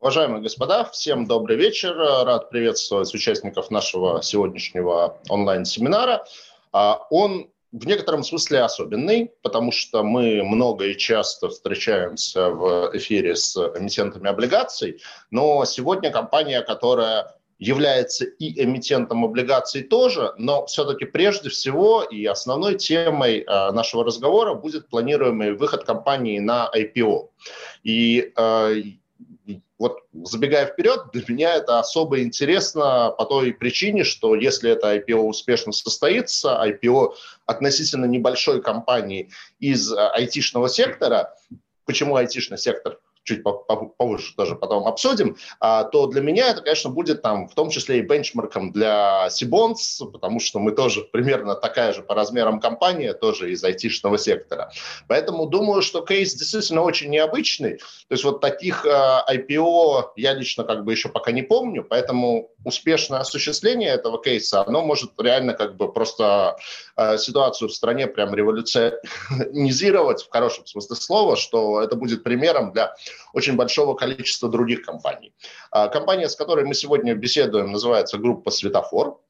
Уважаемые господа, всем добрый вечер. Рад приветствовать участников нашего сегодняшнего онлайн-семинара. А, он в некотором смысле особенный, потому что мы много и часто встречаемся в эфире с эмитентами облигаций, но сегодня компания, которая является и эмитентом облигаций тоже, но все-таки прежде всего и основной темой а, нашего разговора будет планируемый выход компании на IPO. И а, вот забегая вперед, для меня это особо интересно по той причине, что если это IPO успешно состоится, IPO относительно небольшой компании из а, айтишного сектора, почему айтишный сектор – чуть повыше тоже потом обсудим, а, то для меня это, конечно, будет там в том числе и бенчмарком для Сибонс, потому что мы тоже примерно такая же по размерам компания, тоже из айтишного сектора. Поэтому думаю, что кейс действительно очень необычный. То есть вот таких IPO а, я лично как бы еще пока не помню, поэтому успешное осуществление этого кейса, оно может реально как бы просто а, ситуацию в стране прям революционизировать в хорошем смысле слова, что это будет примером для очень большого количества других компаний. А, компания, с которой мы сегодня беседуем, называется группа «Светофор».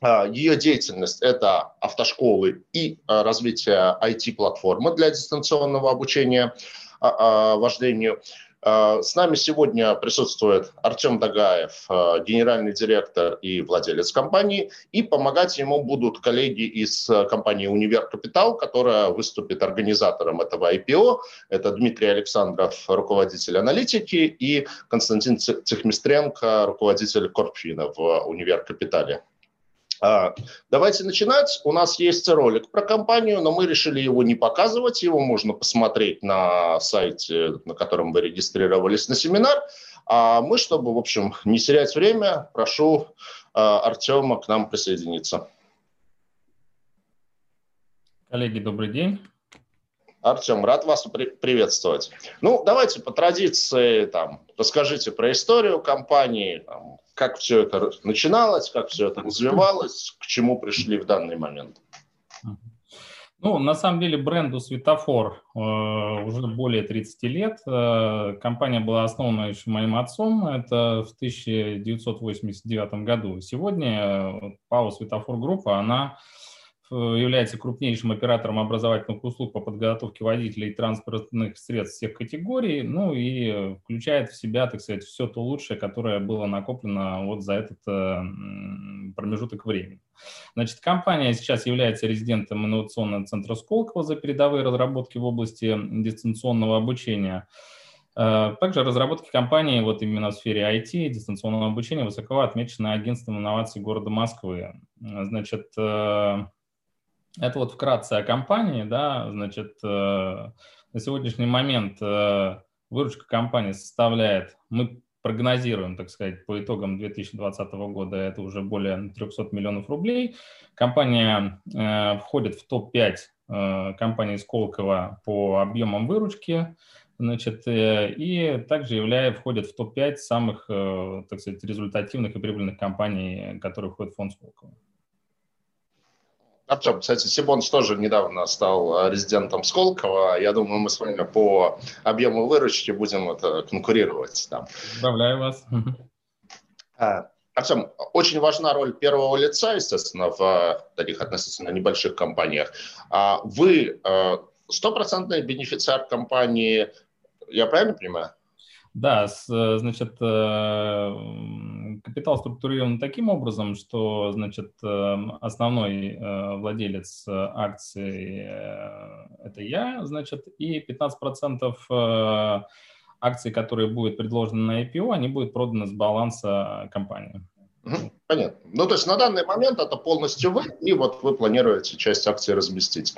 А, Ее деятельность – это автошколы и а, развитие IT-платформы для дистанционного обучения вождению – Э, с нами сегодня присутствует Артем Дагаев, э, генеральный директор и владелец компании, и помогать ему будут коллеги из э, компании «Универ Капитал», которая выступит организатором этого IPO. Это Дмитрий Александров, руководитель аналитики, и Константин Цехмистренко, руководитель Корпфина в «Универ Капитале». А, давайте начинать. У нас есть ролик про компанию, но мы решили его не показывать. Его можно посмотреть на сайте, на котором вы регистрировались на семинар. А мы, чтобы, в общем, не терять время, прошу а, Артема к нам присоединиться. Коллеги, добрый день. Артем, рад вас при- приветствовать. Ну, давайте по традиции там, расскажите про историю компании, там, как все это начиналось, как все это развивалось, к чему пришли в данный момент? Ну, на самом деле бренду Светофор э, уже более 30 лет. Э, компания была основана еще моим отцом, это в 1989 году. Сегодня э, ПАО Светофор Группа, она Э, является крупнейшим оператором образовательных услуг по подготовке водителей транспортных средств всех категорий, ну и включает в себя, так сказать, все то лучшее, которое было накоплено вот за этот э, промежуток времени. Значит, компания сейчас является резидентом инновационного центра Сколково за передовые разработки в области дистанционного обучения. Э, также разработки компании вот именно в сфере IT, дистанционного обучения высоко отмечены агентством инноваций города Москвы. Значит, это вот вкратце о компании, да, значит, э, на сегодняшний момент э, выручка компании составляет, мы прогнозируем, так сказать, по итогам 2020 года, это уже более 300 миллионов рублей. Компания э, входит в топ-5 э, компаний Сколково по объемам выручки, значит, и также являя, входит в топ-5 самых, так сказать, результативных и прибыльных компаний, которые входят в фонд Сколково. Артем, кстати, Сибонс тоже недавно стал э, резидентом Сколково. Я думаю, мы с вами по объему выручки будем это конкурировать там. Поздравляю вас. А, Артем, очень важна роль первого лица, естественно, в э, таких относительно небольших компаниях. А вы э, стопроцентный бенефициар компании, я правильно понимаю? Да, значит, капитал структурирован таким образом, что, значит, эм, основной э, владелец акций э, – это я, значит, и 15% э, акций, которые будут предложены на IPO, они будут проданы с баланса компании. Понятно. Ну, то есть на данный момент это полностью вы, и вот вы планируете часть акций разместить.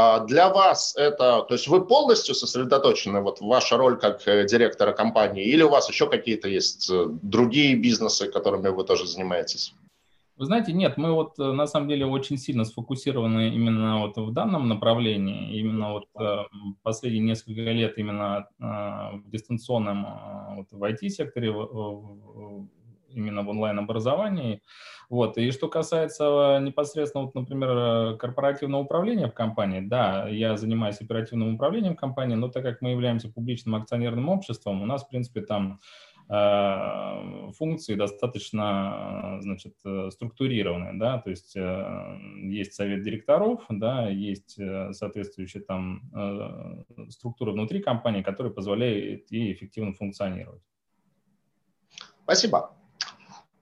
А для вас это, то есть вы полностью сосредоточены, вот ваша роль как э, директора компании, или у вас еще какие-то есть э, другие бизнесы, которыми вы тоже занимаетесь? Вы знаете, нет, мы вот э, на самом деле очень сильно сфокусированы именно вот в данном направлении, именно вот последние несколько лет именно в дистанционном, вот в IT-секторе именно в онлайн-образовании. Вот. И что касается непосредственно, вот, например, корпоративного управления в компании, да, я занимаюсь оперативным управлением компании, но так как мы являемся публичным акционерным обществом, у нас, в принципе, там Э, функции достаточно значит, э, структурированные, да, то есть э, есть совет директоров, да, есть соответствующая там структура внутри компании, которая позволяет ей эффективно функционировать. Спасибо.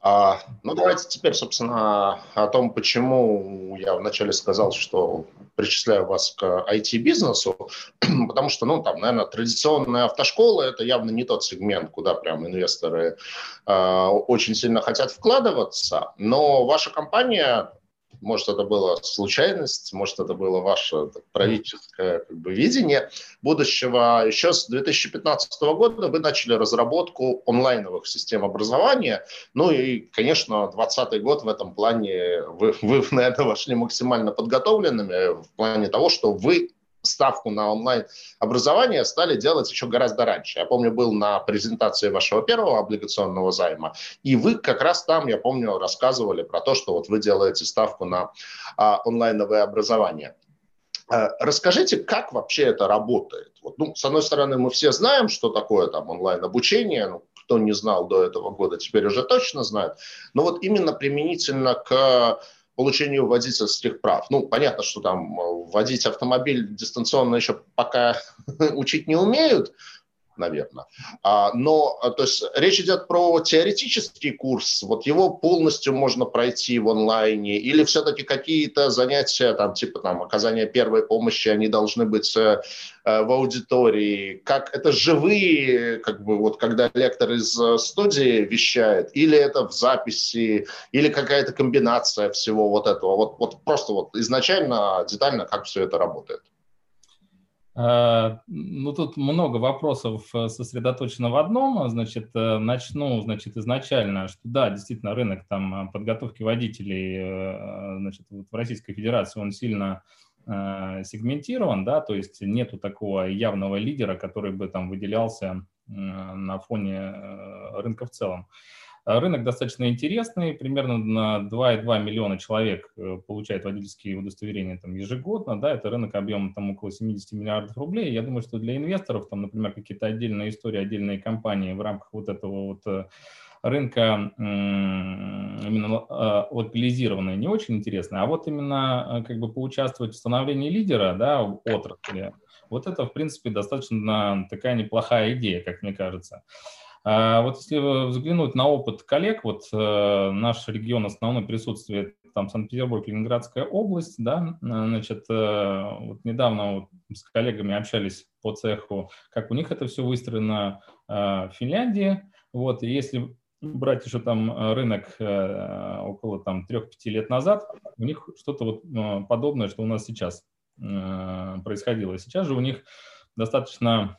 А, ну, давайте теперь, собственно, о том, почему я вначале сказал, что причисляю вас к IT-бизнесу, потому что, ну, там, наверное, традиционная автошкола – это явно не тот сегмент, куда прям инвесторы э, очень сильно хотят вкладываться, но ваша компания может, это была случайность, может, это было ваше правительское как бы, видение будущего. Еще с 2015 года вы начали разработку онлайновых систем образования. Ну и, конечно, 2020 год в этом плане вы, вы, наверное, вошли максимально подготовленными в плане того, что вы ставку на онлайн-образование стали делать еще гораздо раньше. Я помню, был на презентации вашего первого облигационного займа, и вы как раз там, я помню, рассказывали про то, что вот вы делаете ставку на а, онлайновое образование. А, расскажите, как вообще это работает? Вот, ну, с одной стороны, мы все знаем, что такое там онлайн-обучение, ну, кто не знал до этого года, теперь уже точно знает. Но вот именно применительно к получению водительских прав. Ну, понятно, что там э, водить автомобиль дистанционно еще пока учить не умеют, наверное. А, но, а, то есть, речь идет про теоретический курс, вот его полностью можно пройти в онлайне, или все-таки какие-то занятия, там, типа, там, оказания первой помощи, они должны быть э, э, в аудитории, как это живые, как бы, вот, когда лектор из э, студии вещает, или это в записи, или какая-то комбинация всего вот этого, вот, вот просто вот изначально, детально, как все это работает. Э, ну, тут много вопросов э, сосредоточено в одном. Значит, э, начну, значит, изначально, что да, действительно, рынок там подготовки водителей, значит, вот в Российской Федерации он сильно сегментирован, да, то есть нету такого явного лидера, который бы там выделялся на фоне рынка в целом. Рынок достаточно интересный, примерно на 2,2 миллиона человек э, получает водительские удостоверения там, ежегодно, да, это рынок объемом там, около 70 миллиардов рублей. Я думаю, что для инвесторов, там, например, какие-то отдельные истории, отдельные компании в рамках вот этого вот э, рынка именно э, локализированные не очень интересны, а вот именно как бы поучаствовать в становлении лидера да, отрасли, вот это, в принципе, достаточно такая неплохая идея, как мне кажется. А вот если взглянуть на опыт коллег, вот э, наш регион основной присутствие там Санкт-Петербург, Ленинградская область, да, значит, э, вот недавно вот с коллегами общались по цеху, как у них это все выстроено э, в Финляндии, вот, и если брать еще там рынок около там 3-5 лет назад, у них что-то вот подобное, что у нас сейчас происходило. Сейчас же у них достаточно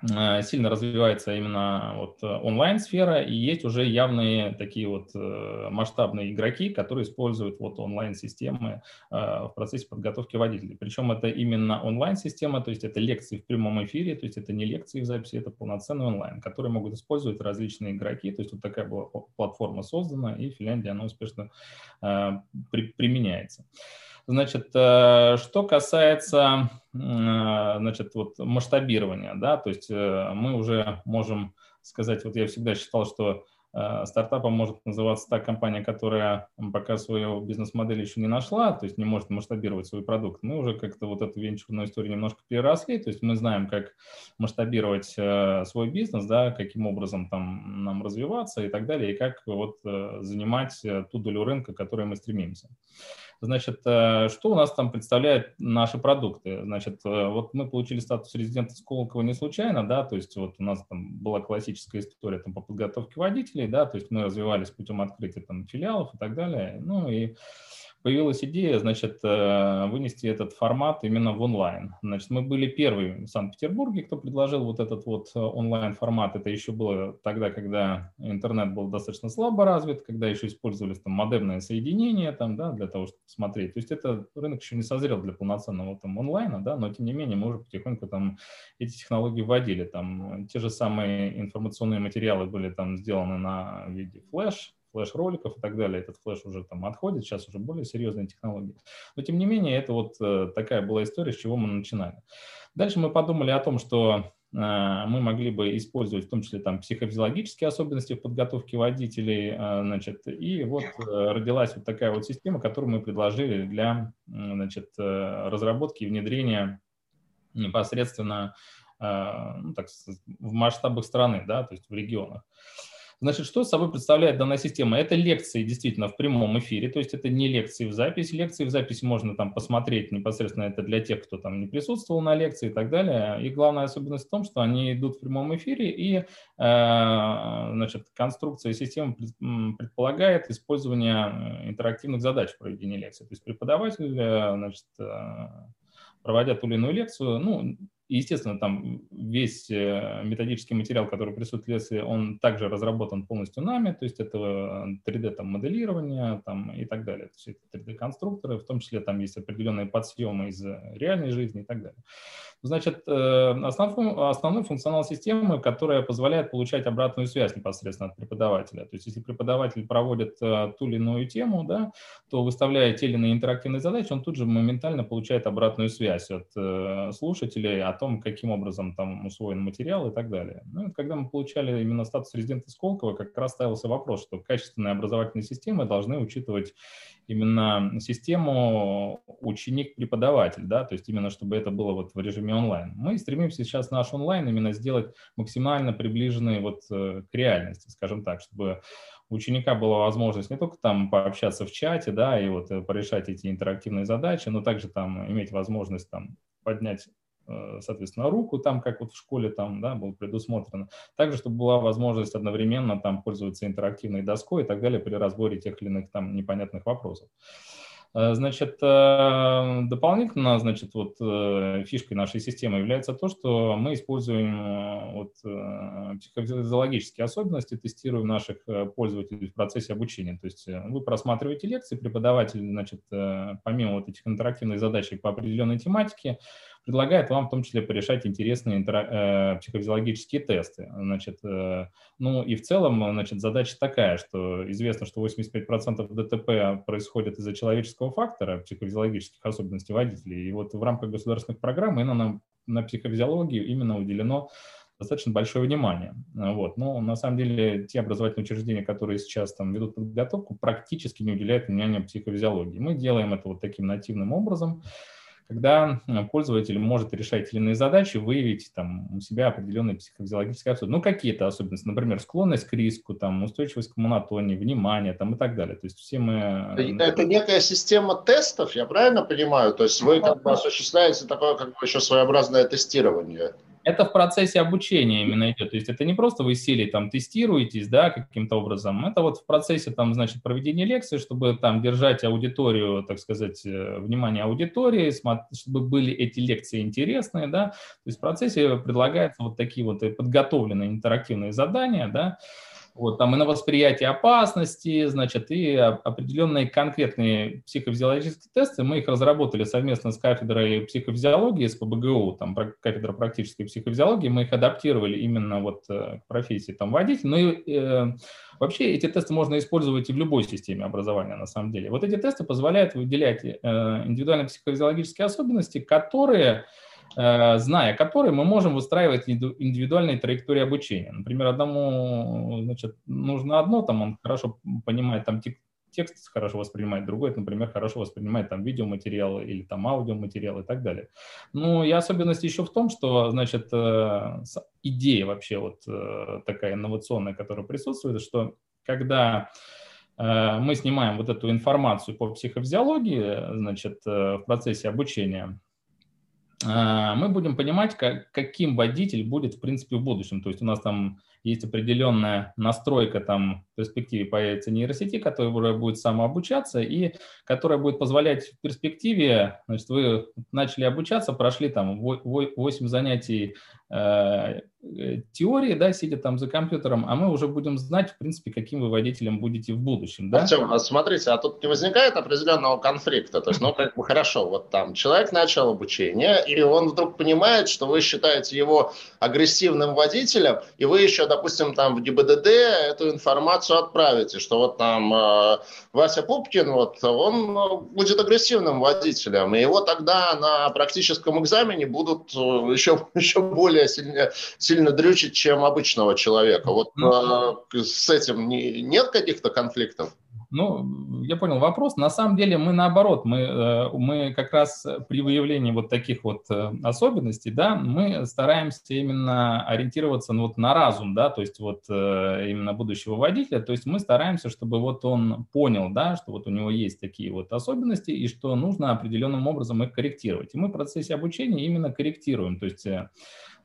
сильно развивается именно вот э, онлайн-сфера, и есть уже явные такие вот э, масштабные игроки, которые используют вот онлайн-системы в процессе подготовки водителей. Причем это именно онлайн-система, то есть это лекции в прямом эфире, то есть это не лекции в записи, это полноценный онлайн, который могут использовать различные игроки. То есть вот такая была платформа создана, и в Финляндии она успешно применяется. Значит, э, что касается э, значит, вот масштабирования, да, то есть э, мы уже можем сказать, вот я всегда считал, что стартапом может называться та компания, которая пока свою бизнес-модель еще не нашла, то есть не может масштабировать свой продукт. Мы уже как-то вот эту венчурную историю немножко переросли, то есть мы знаем, как масштабировать свой бизнес, да, каким образом там нам развиваться и так далее, и как вот занимать ту долю рынка, к которой мы стремимся. Значит, э, что у нас там представляют наши продукты? Значит, э, вот мы получили статус резидента Сколково не случайно, да, то есть вот у нас там была классическая история там по подготовке водителей, да, то есть мы развивались путем открытия там филиалов и так далее, ну и появилась идея, значит, э, вынести этот формат именно в онлайн. Значит, мы были первые в Санкт-Петербурге, кто предложил вот этот вот э, онлайн-формат. Это еще было тогда, когда интернет был достаточно слабо развит, когда еще использовались там модемное соединение там, да, для того, чтобы смотреть. То есть это рынок еще не созрел для полноценного там онлайна, да, но тем не менее мы уже потихоньку там эти технологии вводили. Там те же самые информационные материалы были там сделаны на виде флеш, флеш-роликов и так далее. Этот флеш уже там отходит, сейчас уже более серьезные технологии. Но тем не менее, это вот э, такая была история, с чего мы начинали. Дальше мы подумали о том, что э, мы могли бы использовать в том числе там психофизиологические особенности в подготовке водителей, э, значит, и вот родилась вот такая вот система, которую мы предложили для, значит, разработки и внедрения непосредственно ну, так, в масштабах страны, да, то есть в регионах. Значит, что собой представляет данная система? Это лекции действительно в прямом эфире, то есть это не лекции в записи. Лекции в записи можно там посмотреть непосредственно это для тех, кто там не присутствовал на лекции и так далее. И главная особенность в том, что они идут в прямом эфире, и э, значит, конструкция системы предполагает использование э, интерактивных задач в проведении лекции. То есть преподаватель э, значит, проводя ту или иную лекцию, ну, естественно, там весь э, методический материал, который присутствует в лекции, он также разработан полностью нами, то есть это 3D там, моделирование там, и так далее. То есть это 3D-конструкторы, в том числе там есть определенные подсъемы из реальной жизни и так далее. Значит, э, основной, основной функционал системы, которая позволяет получать обратную связь непосредственно от преподавателя. То есть если преподаватель проводит э, ту или иную тему, да, то выставляя те или иные интерактивные задачи, он тут же моментально получает обратную связь от слушателей, от том, каким образом там усвоен материал и так далее. Ну, когда мы получали именно статус резидента Сколково, как раз ставился вопрос, что качественные образовательные системы должны учитывать именно систему ученик-преподаватель, да, то есть именно чтобы это было вот в режиме онлайн. Мы стремимся сейчас наш онлайн именно сделать максимально приближенный вот э, к реальности, скажем так, чтобы у ученика была возможность не только там пообщаться в чате, да, и вот э, порешать эти интерактивные задачи, но также там иметь возможность там поднять соответственно, руку, там, как вот в школе там, да, было предусмотрено. Также, чтобы была возможность одновременно там пользоваться интерактивной доской и так далее при разборе тех или иных там непонятных вопросов. Э, значит, э, дополнительно, значит, вот э, фишкой нашей системы является то, что мы используем вот психофизиологические особенности, тестируем наших пользователей в процессе обучения. То есть вы просматриваете лекции, преподаватель, значит, помимо вот этих интерактивных задач по определенной тематике, предлагает вам в том числе порешать интересные интера- психофизиологические тесты. Значит, ну и в целом, значит, задача такая, что известно, что 85% ДТП происходит из-за человеческого фактора, психофизиологических особенностей водителей. И вот в рамках государственных программ именно на, на психофизиологию именно уделено достаточно большое внимание. Вот. Но на самом деле те образовательные учреждения, которые сейчас там ведут подготовку, практически не уделяют внимания психофизиологии. Мы делаем это вот таким нативным образом когда э, пользователь может решать или иные задачи, выявить там, у себя определенные психофизиологические особенности. Ну, какие-то особенности, например, склонность к риску, там, устойчивость к монотонии, внимание там, и так далее. То есть все мы... Э, это некая система тестов, я правильно понимаю? То есть вы как бы осуществляете такое как бы еще своеобразное тестирование? Это в процессе обучения именно идет. То есть это не просто вы сели там тестируетесь, да, каким-то образом. Это вот в процессе там, значит, проведения лекции, чтобы там держать аудиторию, так сказать, э, внимание аудитории, чтобы были эти лекции интересные, да. То есть в процессе предлагаются вот такие вот подготовленные интерактивные задания, да, вот, там и на восприятие опасности, значит, и определенные конкретные психофизиологические тесты. Мы их разработали совместно с кафедрой психофизиологии, с ПБГУ, там кафедра практической психофизиологии. Мы их адаптировали именно вот э, к профессии там водитель. Ну и э, вообще эти тесты можно использовать и в любой системе образования на самом деле. Вот эти тесты позволяют выделять э, индивидуальные психофизиологические особенности, которые зная которые мы можем выстраивать индивидуальные траектории обучения. Например, одному значит, нужно одно, там он хорошо понимает там текст хорошо воспринимает, другой, например, хорошо воспринимает там видеоматериал или там аудиоматериал и так далее. Ну и особенность еще в том, что, значит, э, идея вообще вот э, такая инновационная, которая присутствует, что когда мы снимаем вот эту информацию по психофизиологии, значит, в процессе обучения, мы будем понимать, как, каким водитель будет, в принципе, в будущем. То есть у нас там есть определенная настройка, там в перспективе появится нейросети, которая будет самообучаться и которая будет позволять в перспективе, значит, вы начали обучаться, прошли там 8 занятий Э, теории, да, сидя там за компьютером, а мы уже будем знать, в принципе, каким вы водителем будете в будущем. Да? Артем, а смотрите, а тут не возникает определенного конфликта? То есть, ну, как бы хорошо, вот там человек начал обучение, и он вдруг понимает, что вы считаете его агрессивным водителем, и вы еще, допустим, там в ГИБДД эту информацию отправите, что вот там э, Вася Пупкин, вот он э, будет агрессивным водителем, и его тогда на практическом экзамене будут еще, еще более сильно сильно дрючить, чем обычного человека. Вот э, с этим не, нет каких-то конфликтов? Ну, я понял вопрос. На самом деле мы наоборот, мы, э, мы как раз при выявлении вот таких вот э, особенностей, да, мы стараемся именно ориентироваться ну, вот на разум, да, то есть вот э, именно будущего водителя, то есть мы стараемся, чтобы вот он понял, да, что вот у него есть такие вот особенности и что нужно определенным образом их корректировать. И мы в процессе обучения именно корректируем, то есть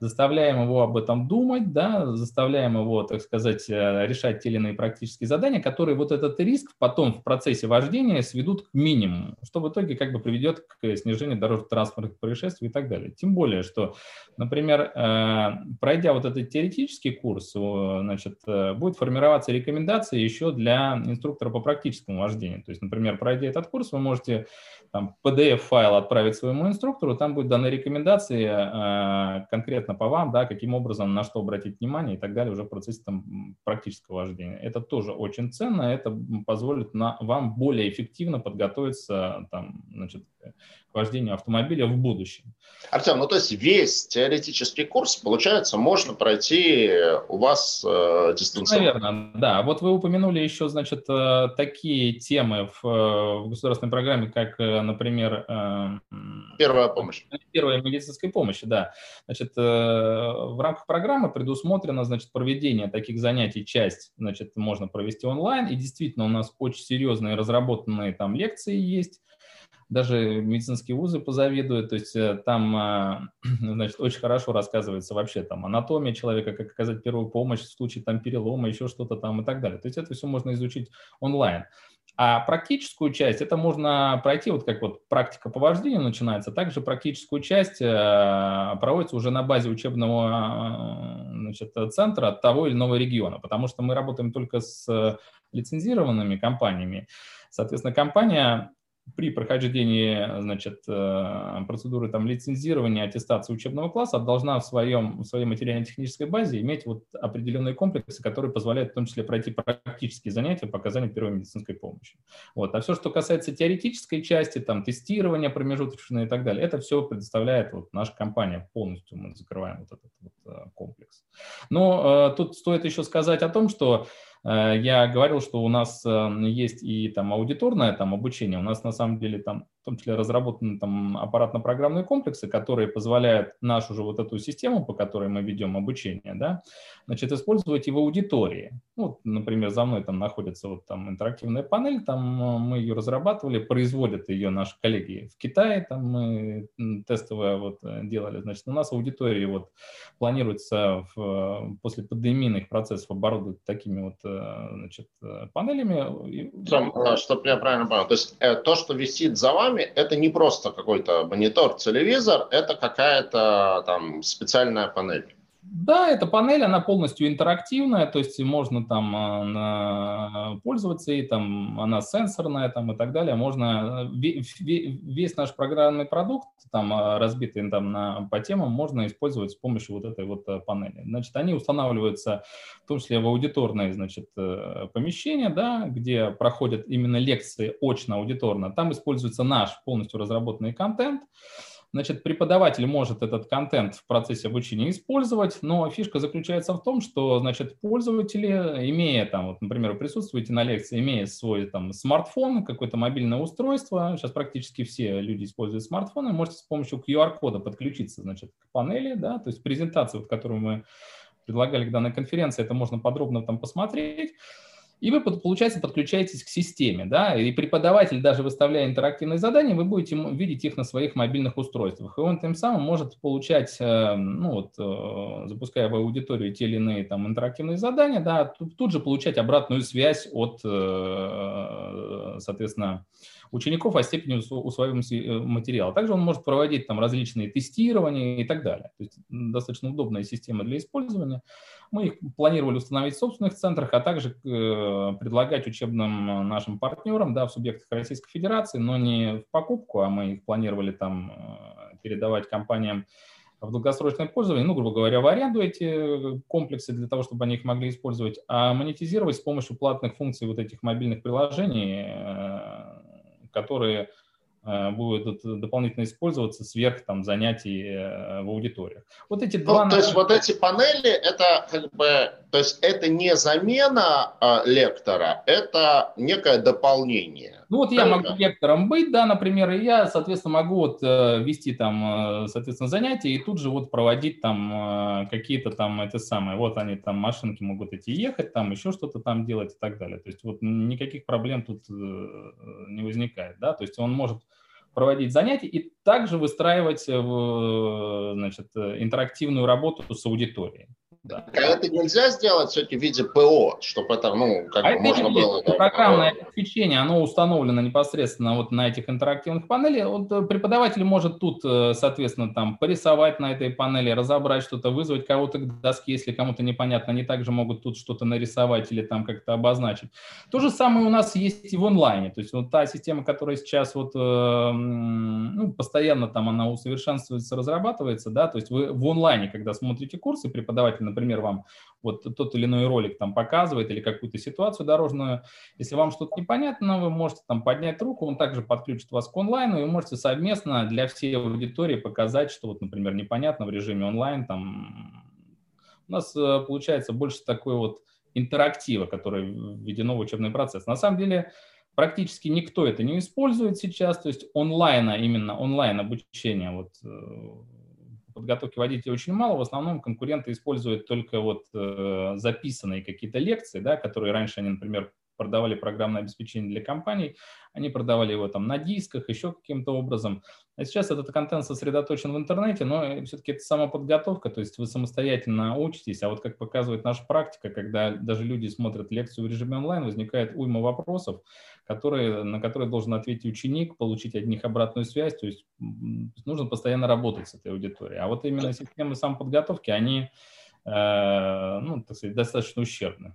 заставляем его об этом думать, да, заставляем его, так сказать, э, решать те или иные практические задания, которые вот этот риск потом в процессе вождения сведут к минимуму, что в итоге как бы приведет к снижению дорожно-транспортных происшествий и так далее. Тем более, что, например, э, пройдя вот этот теоретический курс, значит, э, будет формироваться рекомендации еще для инструктора по практическому вождению. То есть, например, пройдя этот курс, вы можете PDF-файл отправить своему инструктору, там будет даны рекомендации конкретно по вам, да, каким образом, на что обратить внимание и так далее уже в процессе там, практического вождения. Это тоже очень ценно, это позволит на, вам более эффективно подготовиться там, значит, вождению автомобиля в будущем. Артем, ну то есть весь теоретический курс, получается, можно пройти у вас э, дистанционно? Наверное, да. Вот вы упомянули еще, значит, э, такие темы в, э, в государственной программе, как, э, например... Э, Первая помощь. Первая медицинская помощь, да. Значит, э, в рамках программы предусмотрено, значит, проведение таких занятий, часть, значит, можно провести онлайн, и действительно у нас очень серьезные разработанные там лекции есть, даже медицинские вузы позавидуют, то есть э, там, а, значит, очень хорошо рассказывается вообще там анатомия человека, как оказать первую помощь в случае там перелома, еще что-то там и так далее. То есть это все можно изучить онлайн. А практическую часть, это можно пройти, вот как вот практика по вождению начинается, также практическую часть э, проводится уже на базе учебного э, значит, центра того или иного региона, потому что мы работаем только с лицензированными компаниями. Соответственно, компания при прохождении значит, э, процедуры там, лицензирования, аттестации учебного класса должна в, своем, в своей материально-технической базе иметь вот определенные комплексы, которые позволяют в том числе пройти практические занятия по оказанию первой медицинской помощи. Вот. А все, что касается теоретической части, там, тестирования промежуточного и так далее, это все предоставляет вот, наша компания полностью, мы закрываем вот этот вот, э, комплекс. Но э, тут стоит еще сказать о том, что я говорил, что у нас эм, есть и там аудиторное там, обучение. У нас на самом деле там в том числе разработаны там аппаратно-программные комплексы, которые позволяют нашу же вот эту систему, по которой мы ведем обучение, да, значит, использовать в аудитории. Вот, например, за мной там находится вот там интерактивная панель, там э, мы ее разрабатывали, производят ее наши коллеги в Китае, там мы тестовое вот э, делали, значит, у нас аудитории вот планируется в, после пандемийных процессов оборудовать такими вот значит, панелями. Чтобы я правильно понял, то есть то, что висит за вами, это не просто какой-то монитор, телевизор, это какая-то там специальная панель. Да, эта панель, она полностью интерактивная, то есть можно там э, пользоваться ей, там она сенсорная там и так далее. Можно э, весь наш программный продукт, там э, разбитый там на, по темам, можно использовать с помощью вот этой вот панели. Значит, они устанавливаются в том числе в аудиторные, значит, помещения, да, где проходят именно лекции очно-аудиторно. Там используется наш полностью разработанный контент. Значит, преподаватель может этот контент в процессе обучения использовать, но фишка заключается в том, что, значит, пользователи, имея там, вот, например, присутствуете на лекции, имея свой там смартфон, какое-то мобильное устройство, сейчас практически все люди используют смартфоны, можете с помощью QR-кода подключиться, значит, к панели, да, то есть презентацию, вот, которую мы предлагали к данной конференции, это можно подробно там посмотреть, и вы, получается, подключаетесь к системе, да, и преподаватель, даже выставляя интерактивные задания, вы будете видеть их на своих мобильных устройствах, и он тем самым может получать, э, ну вот, э, запуская в аудиторию те или иные там интерактивные задания, да, тут, тут же получать обратную связь от, э, соответственно, учеников о степени усвоимости материала. Также он может проводить там различные тестирования и так далее. То есть достаточно удобная система для использования. Мы их планировали установить в собственных центрах, а также э, предлагать учебным нашим партнерам да, в субъектах Российской Федерации, но не в покупку, а мы их планировали там э, передавать компаниям в долгосрочное пользование, ну, грубо говоря, в аренду эти комплексы для того, чтобы они их могли использовать, а монетизировать с помощью платных функций вот этих мобильных приложений, э, которые Э, будут дополнительно использоваться сверх там, занятий э, в аудиториях. Вот эти ну, два... То есть вот эти панели, это как бы, то есть это не замена э, лектора, это некое дополнение. Ну вот я могу лектором быть, да, например, и я, соответственно, могу вот э, вести там, соответственно, занятия и тут же вот проводить там какие-то там это самое, вот они там машинки могут идти ехать, там еще что-то там делать и так далее. То есть вот никаких проблем тут не возникает, да, то есть он может проводить занятия и также выстраивать значит, интерактивную работу с аудиторией. Да. А это нельзя сделать все-таки в виде ПО, чтобы это, ну, как а можно это было... Да, программное обеспечение, оно установлено непосредственно вот на этих интерактивных панелях. Вот э, преподаватель может тут, э, соответственно, там порисовать на этой панели, разобрать что-то, вызвать кого-то к доске, если кому-то непонятно. Они также могут тут что-то нарисовать или там как-то обозначить. То же самое у нас есть и в онлайне. То есть вот та система, которая сейчас вот, э, ну, постоянно там она усовершенствуется, разрабатывается, да, то есть вы в онлайне, когда смотрите курсы, преподаватель, например, вам вот тот или иной ролик там показывает или какую-то ситуацию дорожную, если вам что-то непонятно, вы можете там поднять руку, он также подключит вас к онлайну, и вы можете совместно для всей аудитории показать, что вот, например, непонятно в режиме онлайн, там у нас э, получается больше такой вот интерактива, который введено в учебный процесс. На самом деле практически никто это не использует сейчас, то есть онлайна, именно онлайн обучение вот э, подготовки водителей очень мало. В основном конкуренты используют только вот э, записанные какие-то лекции, да, которые раньше они, например, продавали программное обеспечение для компаний, они продавали его там на дисках, еще каким-то образом. А сейчас этот контент сосредоточен в интернете, но все-таки это самоподготовка, то есть вы самостоятельно учитесь, а вот как показывает наша практика, когда даже люди смотрят лекцию в режиме онлайн, возникает уйма вопросов, которые, на которые должен ответить ученик, получить от них обратную связь, то есть нужно постоянно работать с этой аудиторией. А вот именно системы самоподготовки, они э, ну, так сказать, достаточно ущербны.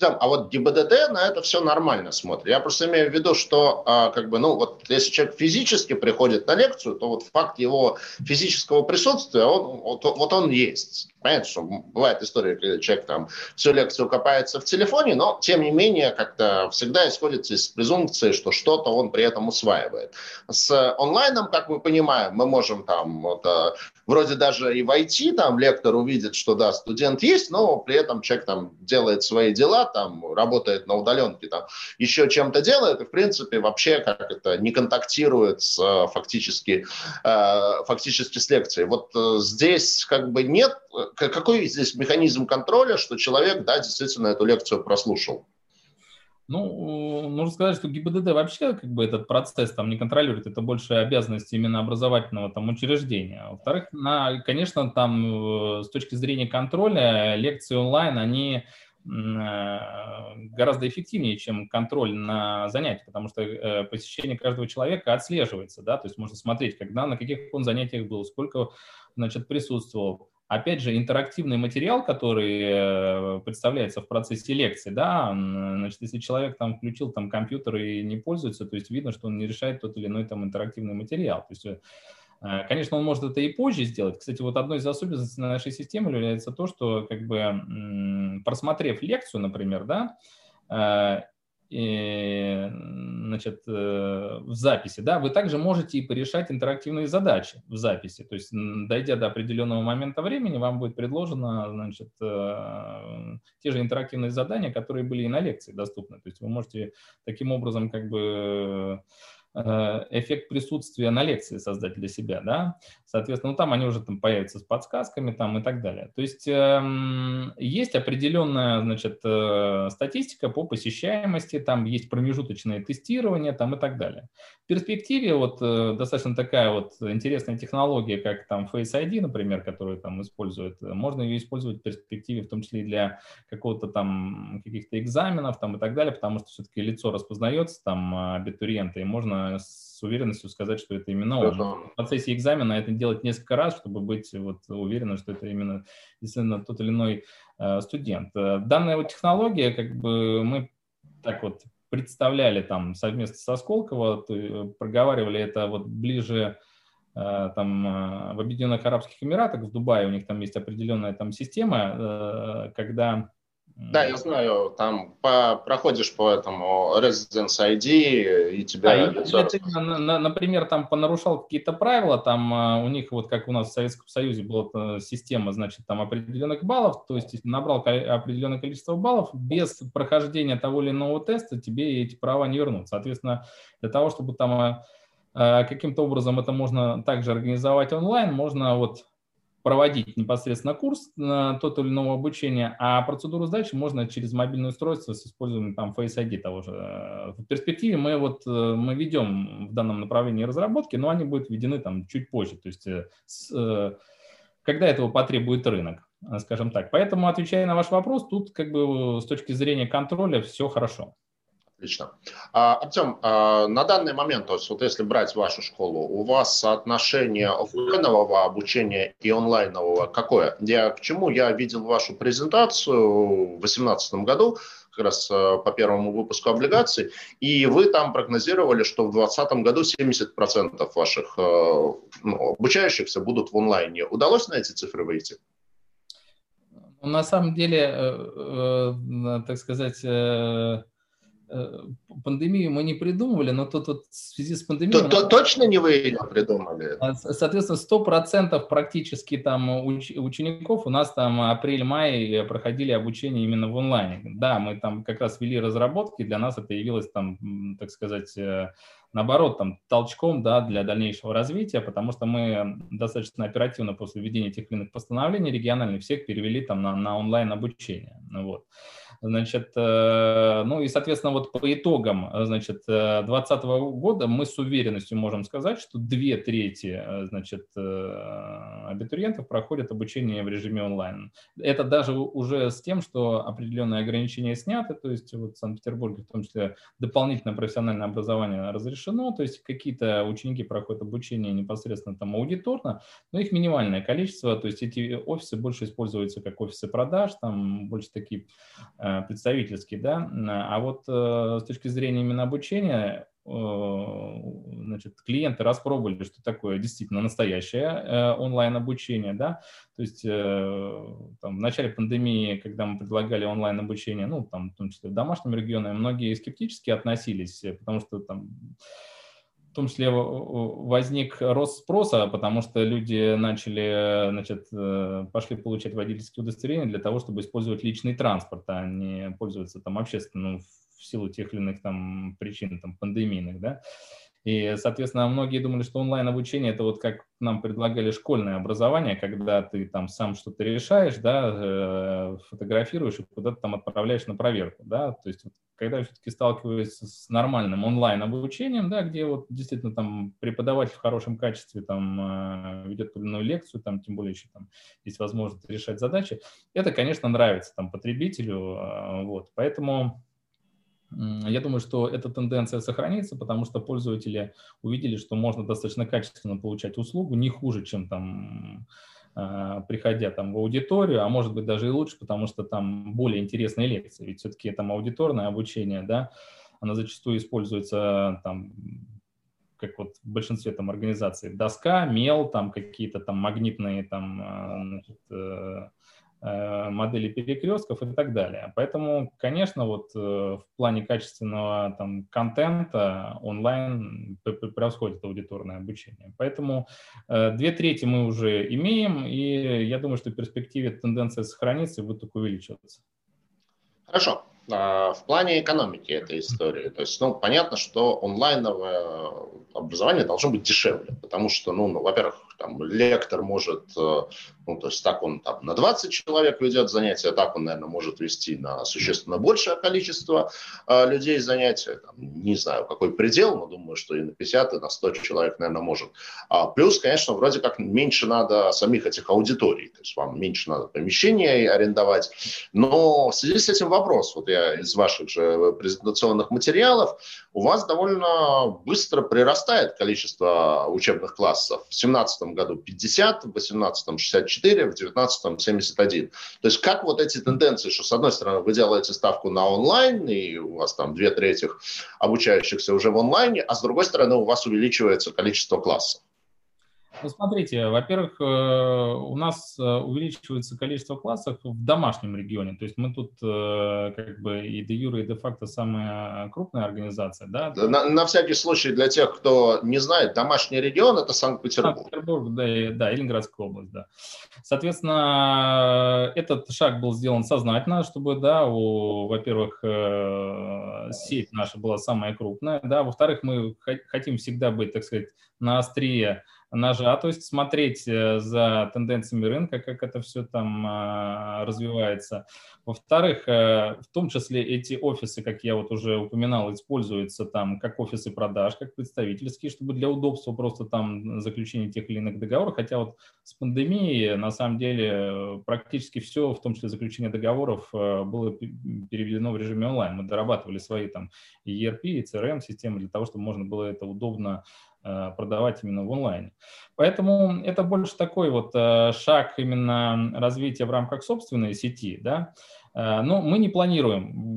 А вот ГИБДД на это все нормально смотрит. Я просто имею в виду, что а, как бы, ну, вот если человек физически приходит на лекцию, то вот факт его физического присутствия, он, вот, вот он есть. Понятно, что бывает история, когда человек там всю лекцию копается в телефоне, но тем не менее как-то всегда исходит из презумпции, что что-то он при этом усваивает. С онлайном, как мы понимаем, мы можем там вот, э, вроде даже и войти, там лектор увидит, что да, студент есть, но при этом человек там делает свои дела, там работает на удаленке, там еще чем-то делает, и в принципе вообще как это не контактирует с э, фактически, э, фактически с лекцией. Вот здесь как бы нет какой здесь механизм контроля, что человек, да, действительно эту лекцию прослушал? Ну, нужно сказать, что ГИБДД вообще как бы этот процесс там не контролирует, это больше обязанность именно образовательного там учреждения. Во-вторых, на, конечно, там э, с точки зрения контроля лекции онлайн, они э, гораздо эффективнее, чем контроль на занятия, потому что э, посещение каждого человека отслеживается, да, то есть можно смотреть, когда, на каких он занятиях был, сколько, значит, присутствовал, опять же, интерактивный материал, который э, представляется в процессе лекции, да, значит, если человек там включил там компьютер и не пользуется, то есть видно, что он не решает тот или иной там интерактивный материал. То есть, э, конечно, он может это и позже сделать. Кстати, вот одной из особенностей нашей системы является то, что, как бы, просмотрев лекцию, например, да, э, значит, э, в записи, да, вы также можете и порешать интерактивные задачи в записи. То есть, дойдя до определенного момента времени, вам будет предложено, значит, э, те же интерактивные задания, которые были и на лекции доступны. То есть вы можете таким образом как бы Э, эффект присутствия на лекции создать для себя, да, соответственно, ну, там они уже там появятся с подсказками там и так далее. То есть э, есть определенная, значит, э, статистика по посещаемости, там есть промежуточное тестирование там и так далее. В перспективе вот э, достаточно такая вот интересная технология, как там Face ID, например, которую там используют, можно ее использовать в перспективе, в том числе и для какого-то там каких-то экзаменов там и так далее, потому что все-таки лицо распознается там абитуриента, и можно с уверенностью сказать, что это именно он. В процессе экзамена это делать несколько раз, чтобы быть вот уверенным, что это именно действительно тот или иной э, студент. Э, данная вот технология, как бы мы так вот представляли там совместно со Сколково, э, проговаривали это вот ближе там в Объединенных Арабских Эмиратах, в Дубае у них там есть определенная там система, когда да, я знаю, там по, проходишь по этому Residence ID, и тебя... А, лицо... ты, например, там понарушал какие-то правила, там а, у них, вот как у нас в Советском Союзе была система, значит, там определенных баллов, то есть набрал определенное количество баллов, без прохождения того или иного теста тебе эти права не вернут. Соответственно, для того, чтобы там а, каким-то образом это можно также организовать онлайн, можно вот проводить непосредственно курс на тот или иного обучения, а процедуру сдачи можно через мобильное устройство с использованием там Face ID того же. В перспективе мы вот э, мы ведем в данном направлении разработки, но они будут введены там чуть позже, то есть э, с, э, когда этого потребует рынок, скажем так. Поэтому, отвечая на ваш вопрос, тут как бы с точки зрения контроля все хорошо. Отлично. А, Артем, а, на данный момент, то есть вот если брать вашу школу, у вас соотношение офлайнового обучения и онлайнового какое? Я к чему? Я видел вашу презентацию в 2018 году, как раз а, по первому выпуску облигаций, и вы там прогнозировали, что в 2020 году 70% ваших а, ну, обучающихся будут в онлайне. Удалось на эти цифры выйти? Ну, на самом деле, э, э, так сказать, э, Э, пандемию мы не придумывали, но тут вот в связи с пандемией... То, то, точно не вы ее придумали? А, соответственно, 100% практически там уч, учеников у нас там апрель-май проходили обучение именно в онлайне. Да, мы там как раз вели разработки, для нас это явилось там, так сказать, э, наоборот, там, толчком да, для дальнейшего развития, потому что мы достаточно оперативно после введения этих или иных постановлений региональных всех перевели там на, на онлайн обучение. Вот. Значит, э, ну и, соответственно, вот по итогам, значит, 2020 э, года мы с уверенностью можем сказать, что две трети, э, значит, абитуриентов проходят обучение в режиме онлайн. Это даже уже с тем, что определенные ограничения сняты, то есть вот в Санкт-Петербурге в том числе дополнительное профессиональное образование разрешено, то есть какие-то ученики проходят обучение непосредственно там аудиторно, но их минимальное количество, то есть эти офисы больше используются как офисы продаж, там больше такие представительский, да, а вот э, с точки зрения именно обучения, э, значит, клиенты распробовали, что такое действительно настоящее э, онлайн-обучение, да, то есть там, в начале пандемии, когда мы предлагали онлайн-обучение, ну, там, в том числе в домашнем регионе, многие скептически относились, потому что там том числе возник рост спроса, потому что люди начали, значит, э, пошли получать водительские удостоверения для того, чтобы использовать личный транспорт, а не пользоваться там общественным в силу тех или иных там причин, там, пандемийных, да. И, соответственно, многие думали, что онлайн-обучение – это вот как нам предлагали школьное образование, когда ты там сам что-то решаешь, да, э, фотографируешь и куда-то там отправляешь на проверку, да, то есть когда я все-таки сталкиваюсь с нормальным онлайн-обучением, да, где вот действительно там преподаватель в хорошем качестве там э, ведет иную лекцию, там тем более еще там есть возможность решать задачи, это, конечно, нравится там потребителю, э, вот, поэтому я думаю, что эта тенденция сохранится, потому что пользователи увидели, что можно достаточно качественно получать услугу, не хуже, чем там а, приходя там в аудиторию, а может быть даже и лучше, потому что там более интересные лекции. Ведь все-таки там аудиторное обучение, да, оно зачастую используется там как вот в большинстве там организаций, доска, мел, там какие-то там магнитные там а, значит, Э, модели перекрестков и так далее. Поэтому, конечно, вот э, в плане качественного там, контента онлайн превосходит аудиторное обучение. Поэтому э, две трети мы уже имеем, и я думаю, что в перспективе тенденция сохранится и будет только увеличиваться. Хорошо. А, в плане экономики этой истории. То есть, ну, понятно, что онлайновое образование должно быть дешевле, потому что, ну, ну во-первых, там, лектор может, э, ну, то есть так он там на 20 человек ведет занятия, так он, наверное, может вести на существенно большее количество э, людей занятия. Там, не знаю, какой предел, но думаю, что и на 50, и на 100 человек, наверное, может. А плюс, конечно, вроде как меньше надо самих этих аудиторий, то есть вам меньше надо помещения арендовать. Но в связи с этим вопрос, вот я из ваших же презентационных материалов, у вас довольно быстро прирастает количество учебных классов. В 2017 году 50, в 2018 64, в 2019 71. То есть как вот эти тенденции, что с одной стороны вы делаете ставку на онлайн, и у вас там две трети обучающихся уже в онлайне, а с другой стороны у вас увеличивается количество классов? Ну, смотрите, во-первых, э, у нас э, увеличивается количество классов в домашнем регионе. То есть мы тут э, как бы и де юре, и де факто самая крупная организация. Да? На, на всякий случай для тех, кто не знает, домашний регион – это Санкт-Петербург. Санкт-Петербург, да, и, да, и Ленинградская область, да. Соответственно, этот шаг был сделан сознательно, чтобы, да, у, во-первых, сеть наша была самая крупная, да, во-вторых, мы хотим всегда быть, так сказать, на острие ножа, то есть смотреть э, за тенденциями рынка, как это все там а, развивается. Во-вторых, э, в том числе эти офисы, как я вот уже упоминал, используются там как офисы продаж, как представительские, чтобы для удобства просто там заключения тех или иных договоров. Хотя вот с пандемией на самом деле практически все, в том числе заключение договоров, э, было переведено в режиме онлайн. Мы дорабатывали свои там ERP и CRM-системы для того, чтобы можно было это удобно Э, продавать именно в онлайне. Поэтому это больше такой вот э, шаг именно развития в рамках собственной сети, да, Э, но мы не планируем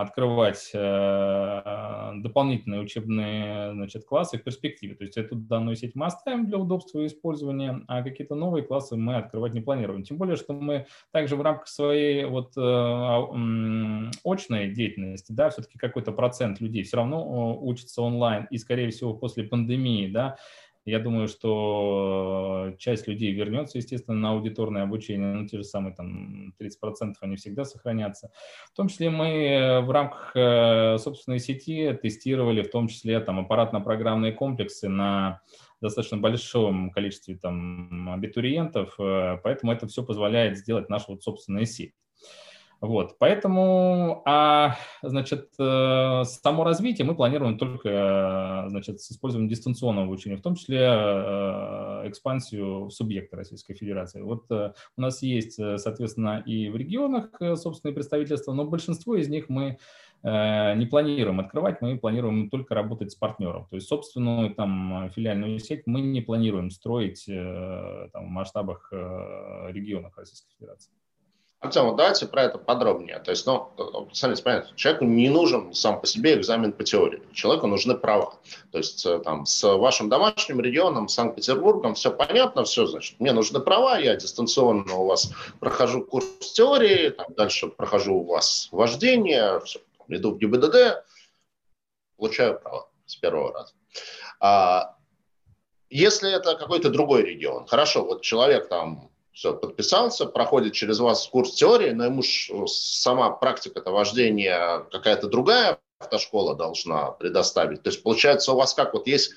открывать э, дополнительные учебные значит, классы в перспективе. То есть эту данную сеть мы оставим для удобства использования, а какие-то новые классы мы открывать не планируем. Тем более, что мы также в рамках своей вот э, очной деятельности, да, все-таки какой-то процент людей все равно учится онлайн, и, скорее всего, после пандемии, да, я думаю, что часть людей вернется, естественно, на аудиторное обучение, но те же самые там 30% они всегда сохранятся. В том числе мы в рамках э, собственной сети тестировали в том числе там аппаратно-программные комплексы на достаточно большом количестве там абитуриентов, э, поэтому это все позволяет сделать наша вот собственная сеть. Вот, поэтому, а, значит, э, само развитие мы планируем только, э, значит, с использованием дистанционного обучения, в том числе э, экспансию субъекта Российской Федерации. Вот у нас есть, соответственно, и в регионах собственные представительства, но большинство из них мы не планируем открывать, мы планируем только работать с партнером. То есть собственную там филиальную сеть мы не планируем строить там, в масштабах регионов Российской Федерации. Артем, давайте про это подробнее. То есть, ну, смотрите, понятно, человеку не нужен сам по себе экзамен по теории. Человеку нужны права. То есть, э, там, с вашим домашним регионом, Санкт-Петербургом, все понятно, все, значит, мне нужны права, я дистанционно у вас прохожу курс теории, там, дальше прохожу у вас вождение, все, иду в ГИБДД, получаю права с первого раза. А, если это какой-то другой регион, хорошо, вот человек там все, подписался, проходит через вас курс теории, но ему ж ну, сама практика-то вождения какая-то другая автошкола должна предоставить. То есть получается у вас как вот есть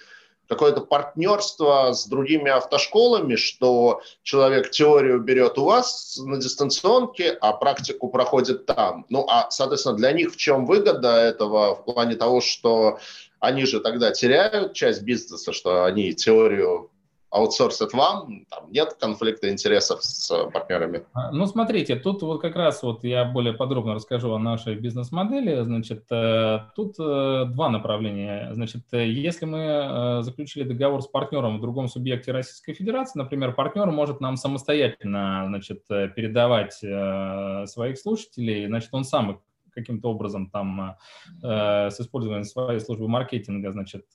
какое-то партнерство с другими автошколами, что человек теорию берет у вас на дистанционке, а практику проходит там. Ну, а, соответственно, для них в чем выгода этого в плане того, что они же тогда теряют часть бизнеса, что они теорию аутсорсят вам, там нет конфликта интересов с партнерами? А, ну, смотрите, тут вот как раз вот я более подробно расскажу о нашей бизнес-модели. Значит, э, тут э, два направления. Значит, э, если мы заключили договор с партнером в другом субъекте Российской Федерации, например, партнер может нам самостоятельно, значит, передавать своих слушателей, значит, он сам каким-то образом там с использованием своей службы маркетинга, значит,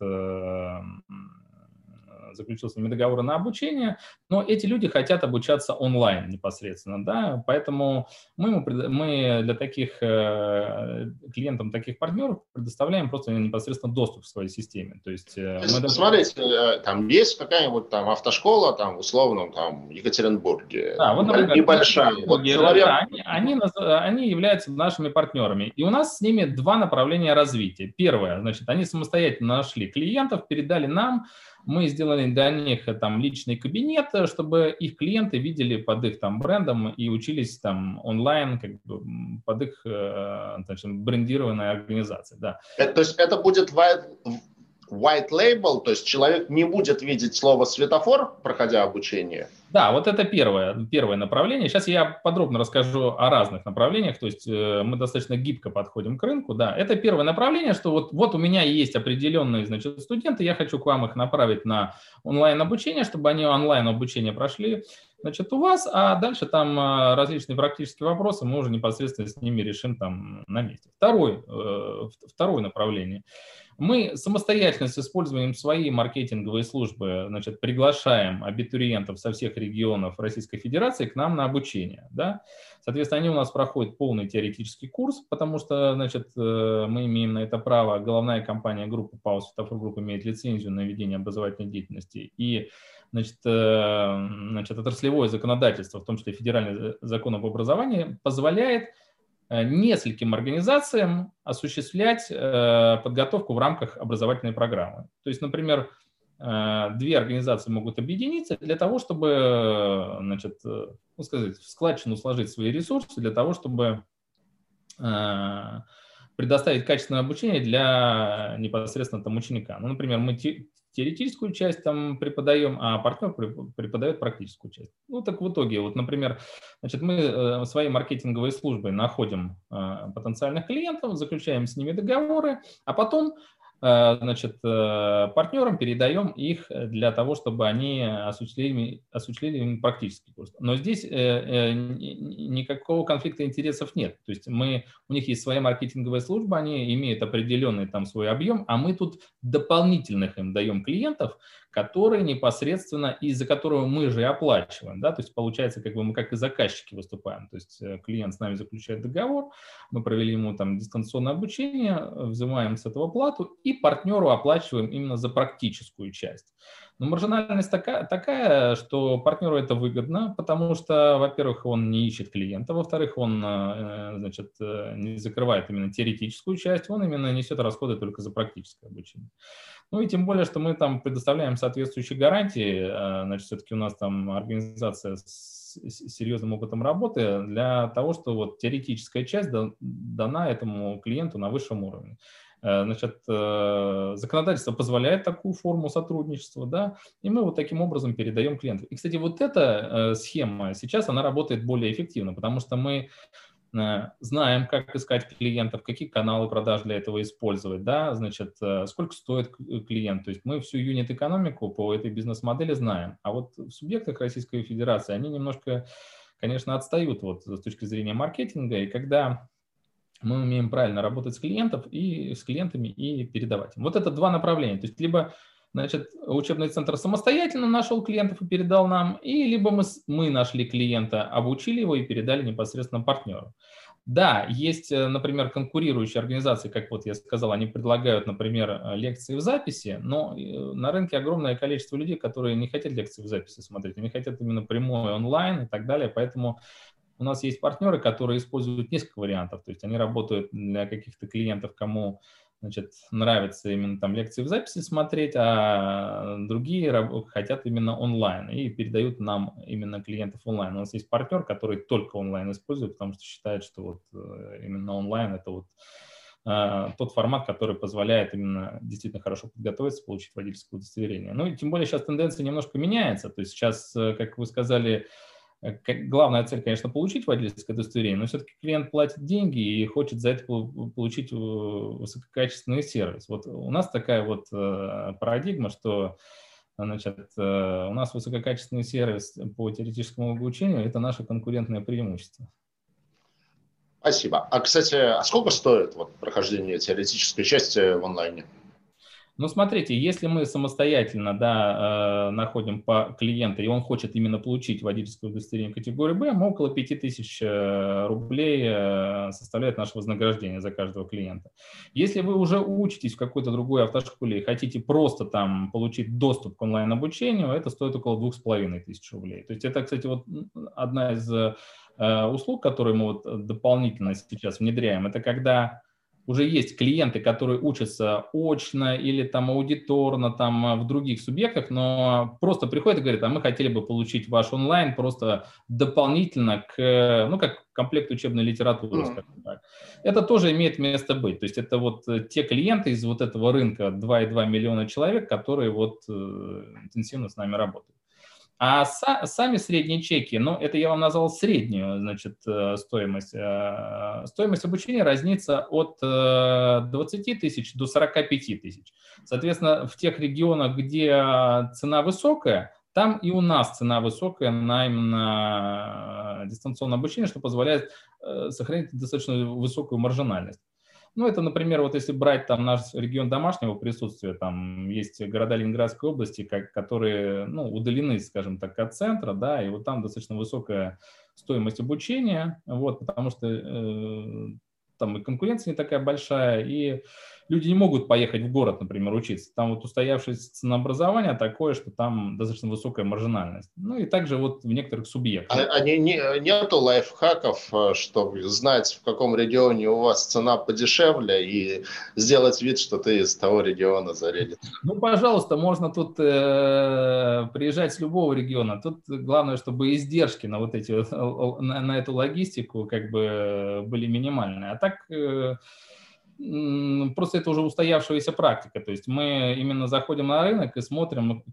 заключил с ними договоры на обучение, но эти люди хотят обучаться онлайн непосредственно, да, поэтому мы, мы для таких э, клиентам, таких партнеров предоставляем просто непосредственно доступ к своей системе. То есть, мы даже... Смотрите, там есть какая-нибудь там автошкола, там, условно, там, в Екатеринбурге, да, вот, например, небольшая. Вот человек... да, они, они, они являются нашими партнерами, и у нас с ними два направления развития. Первое, значит, они самостоятельно нашли клиентов, передали нам, мы сделали для них э, там личный кабинет, э, чтобы их клиенты видели под их там брендом и учились там онлайн как бы, под их э, значит, брендированной организацией. Да. Это, то есть это будет white label, то есть человек не будет видеть слово светофор, проходя обучение? Да, вот это первое, первое направление. Сейчас я подробно расскажу о разных направлениях, то есть э, мы достаточно гибко подходим к рынку. Да, это первое направление, что вот, вот у меня есть определенные значит, студенты, я хочу к вам их направить на онлайн-обучение, чтобы они онлайн-обучение прошли значит, у вас, а дальше там э, различные практические вопросы мы уже непосредственно с ними решим там на месте. Второй, э, второе направление – мы самостоятельно с использованием своей маркетинговой службы значит, приглашаем абитуриентов со всех регионов Российской Федерации к нам на обучение. Да? Соответственно, они у нас проходят полный теоретический курс, потому что значит, э, мы имеем на это право. Головная компания группы ПАО «Светофор Групп» имеет лицензию на ведение образовательной деятельности. И значит, э, значит, отраслевое законодательство, в том числе федеральный закон об образовании, позволяет Э, нескольким организациям осуществлять э, подготовку в рамках образовательной программы. То есть, например, э, две организации могут объединиться для того, чтобы, значит, ну, сказать, в складчину сложить свои ресурсы для того, чтобы предоставить качественное обучение для непосредственно там ученика. Ну, например, мы теоретическую часть там преподаем, а партнер преподает практическую часть. Ну, так в итоге, вот, например, значит, мы э, своей маркетинговой службой находим э, потенциальных клиентов, заключаем с ними договоры, а потом значит, э, партнерам передаем их для того, чтобы они осуществили, осуществили практический курс. Но здесь э, никакого конфликта интересов нет. То есть мы, у них есть своя маркетинговая служба, они имеют определенный там свой объем, а мы тут дополнительных им даем клиентов, которые непосредственно, из-за которого мы же и оплачиваем, да, то есть получается, как бы мы как и заказчики выступаем, то есть э, клиент с нами заключает договор, мы провели ему там дистанционное обучение, взимаем с этого плату и партнеру оплачиваем именно за практическую часть. Но маржинальность такая, такая, что партнеру это выгодно, потому что, во-первых, он не ищет клиента, во-вторых, он э, значит, э, не закрывает именно теоретическую часть, он именно несет расходы только за практическое обучение. Ну и тем более, что мы там предоставляем соответствующие гарантии, э, значит, все-таки у нас там организация с серьезным опытом работы для того, что вот теоретическая часть дана этому клиенту на высшем уровне. Э, значит, э, законодательство позволяет такую форму сотрудничества, да, и мы вот таким образом передаем клиенту. И, кстати, вот эта э, схема сейчас, она работает более эффективно, потому что мы знаем, как искать клиентов, какие каналы продаж для этого использовать, да, значит, сколько стоит клиент. То есть мы всю юнит-экономику по этой бизнес-модели знаем. А вот в субъектах Российской Федерации они немножко, конечно, отстают вот с точки зрения маркетинга. И когда мы умеем правильно работать с клиентов и с клиентами и передавать. Вот это два направления. То есть либо значит, учебный центр самостоятельно нашел клиентов и передал нам, и либо мы, мы нашли клиента, обучили его и передали непосредственно партнеру. Да, есть, э, например, конкурирующие организации, как вот я сказал, они предлагают, например, э, лекции в записи, но э, на рынке огромное количество людей, которые не хотят лекции в записи смотреть, они хотят именно прямой онлайн и так далее, поэтому у нас есть партнеры, которые используют несколько вариантов, то есть они работают для каких-то клиентов, кому значит, нравится именно там лекции в записи смотреть, а другие хотят именно онлайн и передают нам именно клиентов онлайн. У нас есть партнер, который только онлайн использует, потому что считает, что вот э, именно онлайн это вот э, тот формат, который позволяет именно действительно хорошо подготовиться, получить водительское удостоверение. Ну и тем более сейчас тенденция немножко меняется. То есть сейчас, э, как вы сказали, главная цель, конечно, получить водительское удостоверение, но все-таки клиент платит деньги и хочет за это получить э, высококачественный сервис. Вот у нас такая вот э, парадигма, что значит, у нас высококачественный сервис по теоретическому обучению – это наше конкурентное преимущество. Спасибо. А, кстати, а сколько стоит вот, прохождение теоретической части в онлайне? Ну, смотрите, если мы самостоятельно да, э, находим по клиента, и он хочет именно получить водительское удостоверение категории Б, мы около 5000 э, рублей э, составляет наше вознаграждение за каждого клиента. Если вы уже учитесь в какой-то другой автошколе и хотите просто там получить доступ к онлайн-обучению, это стоит около 2500 рублей. То есть это, кстати, вот одна из услуг, которые мы вот дополнительно сейчас внедряем, это когда уже есть клиенты, которые учатся очно или там аудиторно там а, в других субъектах, но просто приходят и говорят, а мы хотели бы получить ваш онлайн просто дополнительно к, ну, как комплект учебной литературы, скажем так. Это тоже имеет место быть. То есть это вот э, те клиенты из вот этого рынка 2,2 миллиона человек, которые вот э, интенсивно с нами работают. А са, сами средние чеки, ну, это я вам назвал среднюю, значит, э, стоимость. Э, стоимость обучения разнится от 20 э, тысяч до 45 тысяч. Соответственно, в тех регионах, где цена высокая, там и у нас цена высокая на именно дистанционное обучение, что позволяет сохранить достаточно высокую маржинальность. Ну, это, например, вот если брать там наш регион домашнего присутствия, там есть города Ленинградской области, как, которые ну, удалены, скажем так, от центра, да, и вот там достаточно высокая стоимость обучения, вот, потому что э, там и конкуренция не такая большая, и люди не могут поехать в город, например, учиться. Там вот устоявшееся ценообразование такое, что там достаточно высокая маржинальность. Ну и также вот в некоторых субъектах. А, а не, не, нету лайфхаков, э, чтобы знать, в каком регионе у вас цена подешевле и сделать вид, что ты из того региона зарядит? Ну, пожалуйста, можно тут э, приезжать с любого региона. Тут главное, чтобы издержки на вот эти на, на эту логистику как бы были минимальные. А так э, просто это уже устоявшаяся практика. То есть мы именно заходим на рынок и смотрим,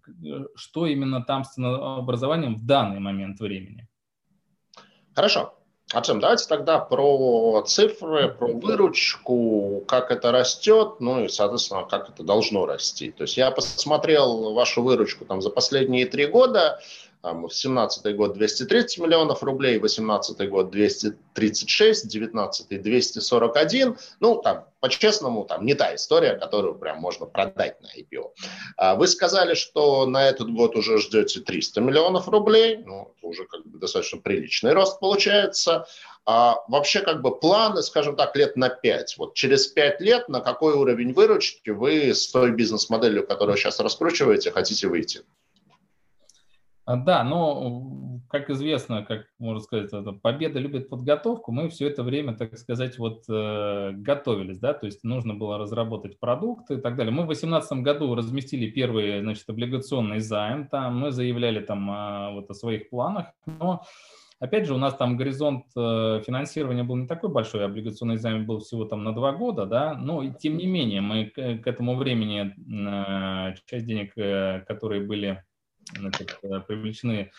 что именно там с ценообразованием в данный момент времени. Хорошо. Артем, давайте тогда про цифры, про выручку, как это растет, ну и, соответственно, как это должно расти. То есть я посмотрел вашу выручку там за последние три года, там, в 17 год 230 миллионов рублей, 18 год 236, 19 241. Ну, там, по-честному, там не та история, которую прям можно продать на IPO. А вы сказали, что на этот год уже ждете 300 миллионов рублей. Ну, это уже как бы достаточно приличный рост получается. А вообще как бы планы, скажем так, лет на 5. Вот через 5 лет на какой уровень выручки вы с той бизнес-моделью, которую сейчас раскручиваете, хотите выйти? А, да, но, как известно, как можно сказать, победа любит подготовку. Мы все это время, так сказать, вот э, готовились, да, то есть нужно было разработать продукты и так далее. Мы в 2018 году разместили первый, значит, облигационный займ, там мы заявляли там э, вот о своих планах, но Опять же, у нас там горизонт э, финансирования был не такой большой, облигационный займ был всего там на два года, да, но тем не менее мы к, к этому времени э, часть денег, э, которые были значит, э, привлечены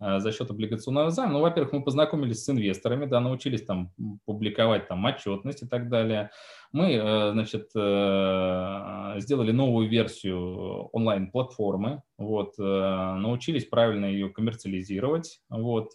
э, за счет облигационного займа. Ну, во-первых, мы познакомились с инвесторами, да, научились там публиковать там отчетность и так далее. Мы, э, значит, сделали новую версию онлайн-платформы, вот, научились правильно ее коммерциализировать, вот,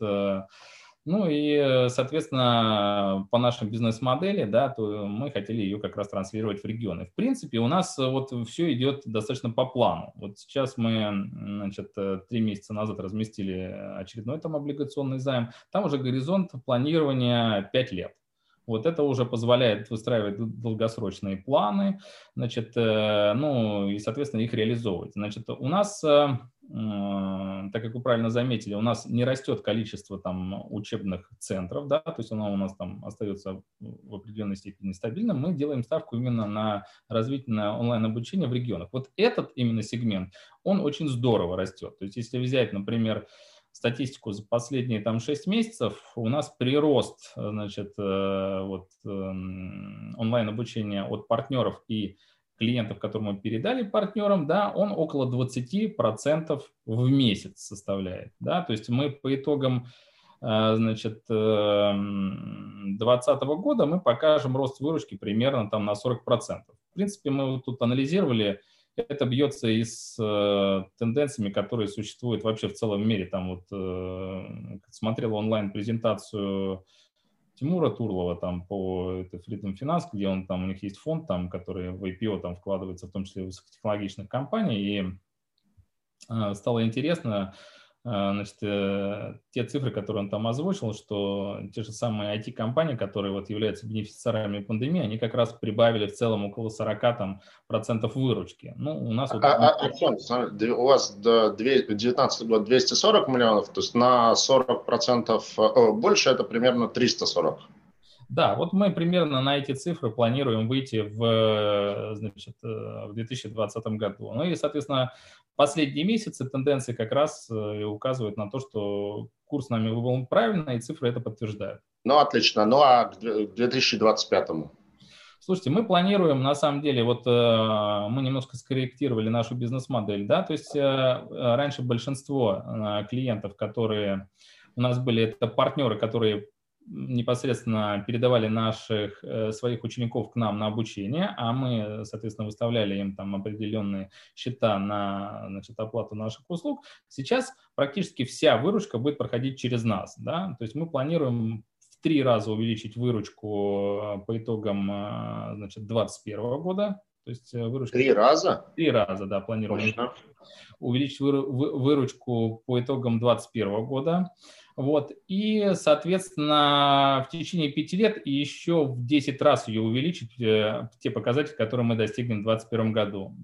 ну и, соответственно, по нашей бизнес-модели, да, то мы хотели ее как раз транслировать в регионы. В принципе, у нас вот все идет достаточно по плану. Вот сейчас мы, значит, три месяца назад разместили очередной там облигационный займ. Там уже горизонт планирования 5 лет. Вот это уже позволяет выстраивать долгосрочные планы, значит, э, ну и, соответственно, их реализовывать. Значит, у нас э, так как вы правильно заметили, у нас не растет количество там учебных центров, да, то есть оно у нас там остается в определенной степени стабильным, мы делаем ставку именно на развитие на онлайн-обучение в регионах. Вот этот именно сегмент, он очень здорово растет. То есть если взять, например, статистику за последние там 6 месяцев, у нас прирост, значит, э, вот эм, онлайн-обучения от партнеров и клиентов, которые мы передали партнерам, да, он около 20% в месяц составляет. Да? То есть мы по итогам э, значит, 2020 эм, года мы покажем рост выручки примерно там на 40%. В принципе, мы вот тут анализировали, это бьется и с э, тенденциями, которые существуют вообще в целом мире. Там вот э, смотрел онлайн-презентацию Тимура Турлова там по это Freedom Finance, где он там, у них есть фонд, там, который в IPO там вкладывается, в том числе в высокотехнологичных компаний, и э, стало интересно, а, значит, э, те цифры, которые он там озвучил, что те же самые IT-компании, которые вот являются бенефициарами пандемии, они как раз прибавили в целом около 40 там, процентов выручки. Ну, у нас вот... А, а, у вас до 2019 год 240 миллионов, то есть на 40 процентов э, больше, это примерно 340. Да, вот мы примерно на эти цифры планируем выйти в, э, значит, в 2020 году. Ну и, соответственно, последние месяцы тенденции как раз э, указывают на то, что курс нами выбран правильно, и цифры это подтверждают. Ну, отлично. Ну, а к 2025 му Слушайте, мы планируем, на самом деле, вот э, мы немножко скорректировали нашу бизнес-модель, да, то есть э, раньше большинство э, клиентов, которые у нас были, это партнеры, которые непосредственно передавали наших э, своих учеников к нам на обучение, а мы, соответственно, выставляли им там определенные счета на значит, оплату наших услуг. Сейчас практически вся выручка будет проходить через нас. Да? То есть мы планируем в три раза увеличить выручку э, по итогам э, значит, 2021 года. То есть выручка... Три раза? Три раза, да, планируем. Точно. Увеличить выручку по итогам 2021 года. Вот. И, соответственно, в течение пяти лет и еще в 10 раз ее увеличить, э, те показатели, которые мы достигнем в 2021 году.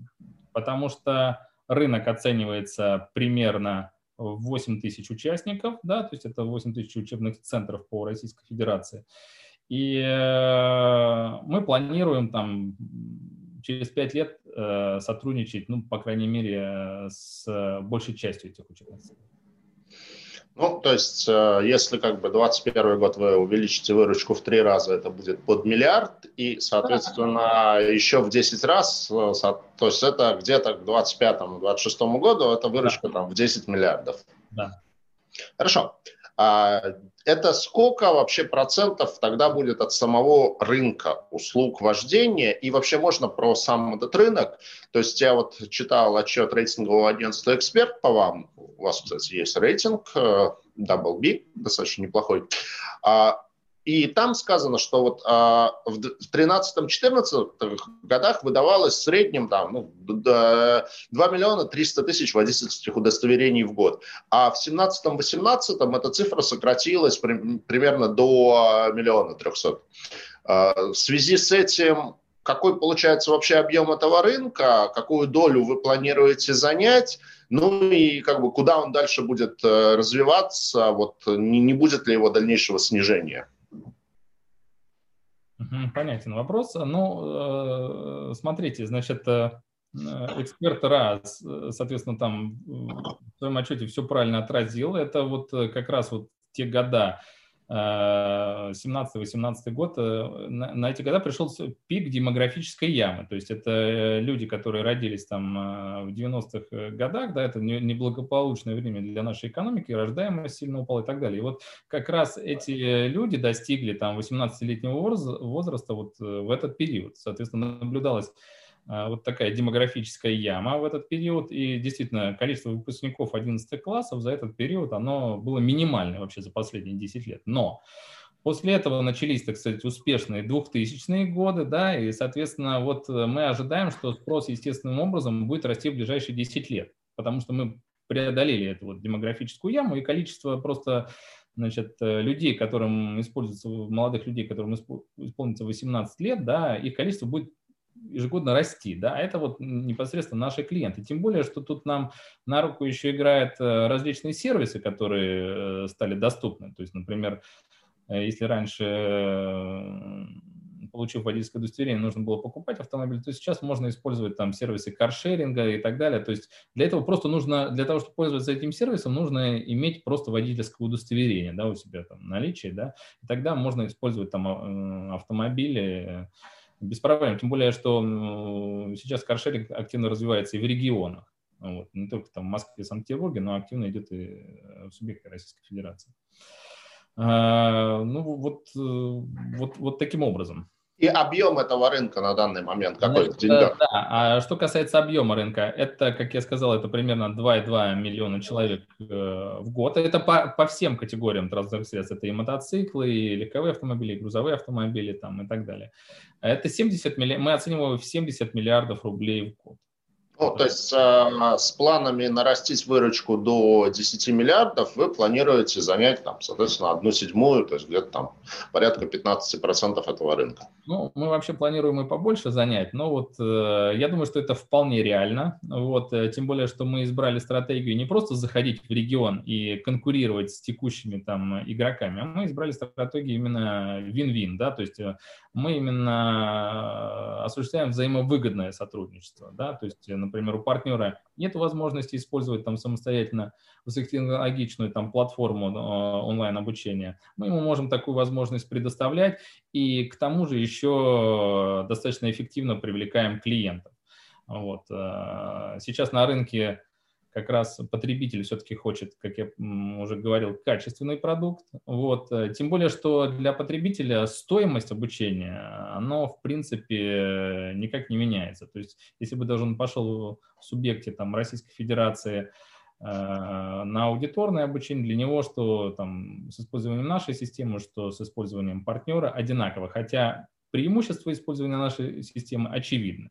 Потому что рынок оценивается примерно в 8 тысяч участников, да, то есть это 8 тысяч учебных центров по Российской Федерации. И э, мы планируем там через 5 лет э, сотрудничать, ну, по крайней мере, с большей частью этих центров. Ну, то есть, э, если как бы 2021 год вы увеличите выручку в три раза, это будет под миллиард, и, соответственно, еще в 10 раз, э, то есть это где-то к 2025-2026 году, это выручка там в 10 миллиардов. Да. Хорошо. А это сколько вообще процентов тогда будет от самого рынка услуг вождения? И вообще можно про сам этот рынок? То есть я вот читал отчет рейтингового агентства «Эксперт» по вам. У вас, кстати, есть рейтинг, э, Double B, достаточно неплохой. А и там сказано, что вот а, в 13-14 годах выдавалось в среднем там, ну, 2 миллиона 300 тысяч водительских удостоверений в год. А в 17-18 эта цифра сократилась при, примерно до миллиона 300. А, в связи с этим какой получается вообще объем этого рынка, какую долю вы планируете занять, ну и как бы куда он дальше будет э, развиваться, вот не, не будет ли его дальнейшего снижения? Понятен вопрос. Ну, э, смотрите, значит, э, эксперт раз, соответственно, там в своем отчете все правильно отразил. Это вот э, как раз вот те года, 17-18 год, э, на, эти года пришел пик демографической ямы. То есть это э, люди, которые родились там э, в 90-х годах, да, это неблагополучное время для нашей экономики, рождаемость сильно упала и так далее. И вот как раз эти люди достигли там 18-летнего возраста вот в этот период. Соответственно, наблюдалось вот такая демографическая яма в этот период, и действительно количество выпускников 11 классов за этот период, оно было минимальное вообще за последние 10 лет. Но После этого начались, так сказать, успешные 2000-е годы, да, и, соответственно, вот мы ожидаем, что спрос естественным образом будет расти в ближайшие 10 лет, потому что мы преодолели эту вот демографическую яму, и количество просто значит, людей, которым используется, молодых людей, которым исполнится 18 лет, да, их количество будет ежегодно расти, да, а это вот непосредственно наши клиенты. Тем более, что тут нам на руку еще играют э, различные сервисы, которые э, стали доступны. То есть, например, э, если раньше, получив водительское удостоверение, нужно было покупать автомобиль, то сейчас можно использовать там сервисы каршеринга и так далее. То есть для этого просто нужно, для того, чтобы пользоваться этим сервисом, нужно иметь просто водительское удостоверение, да, у себя там наличие, да, и тогда можно использовать там автомобили, без проблем. Тем более, что сейчас каршеринг активно развивается и в регионах. Вот. Не только там в Москве, Санкт-Петербурге, но активно идет и э, в субъекты Российской Федерации. А, ну, вот, э, вот, вот таким образом. И объем этого рынка на данный момент какой в деньгах? Да, а что касается объема рынка, это, как я сказал, это примерно 2,2 миллиона человек э, в год. Это по, по всем категориям транспортных средств. Это и мотоциклы, и легковые автомобили, и грузовые автомобили там, и так далее. Это 70 миллиардов, мы оцениваем в 70 миллиардов рублей в год. Ну, то есть э, с планами нарастить выручку до 10 миллиардов вы планируете занять, там, соответственно, одну седьмую, то есть где-то там порядка 15% этого рынка. Ну, мы вообще планируем и побольше занять, но вот э, я думаю, что это вполне реально. Вот, э, тем более, что мы избрали стратегию не просто заходить в регион и конкурировать с текущими там игроками, а мы избрали стратегию именно вин-вин, да, то есть э, мы именно э, осуществляем взаимовыгодное сотрудничество, да, то есть, например, у партнера нет возможности использовать там самостоятельно высокотехнологичную там платформу э, онлайн-обучения, мы ему можем такую возможность предоставлять, и к тому же еще достаточно эффективно привлекаем клиентов. Вот. Э, сейчас на рынке как раз потребитель все-таки хочет, как я уже говорил, качественный продукт. Вот. Э, тем более, что для потребителя стоимость обучения, оно, в принципе, никак не меняется. То есть, если бы даже он пошел в субъекте там, Российской Федерации э, на аудиторное обучение, для него, что там, с использованием нашей системы, что с использованием партнера одинаково. Хотя преимущество использования нашей системы очевидно.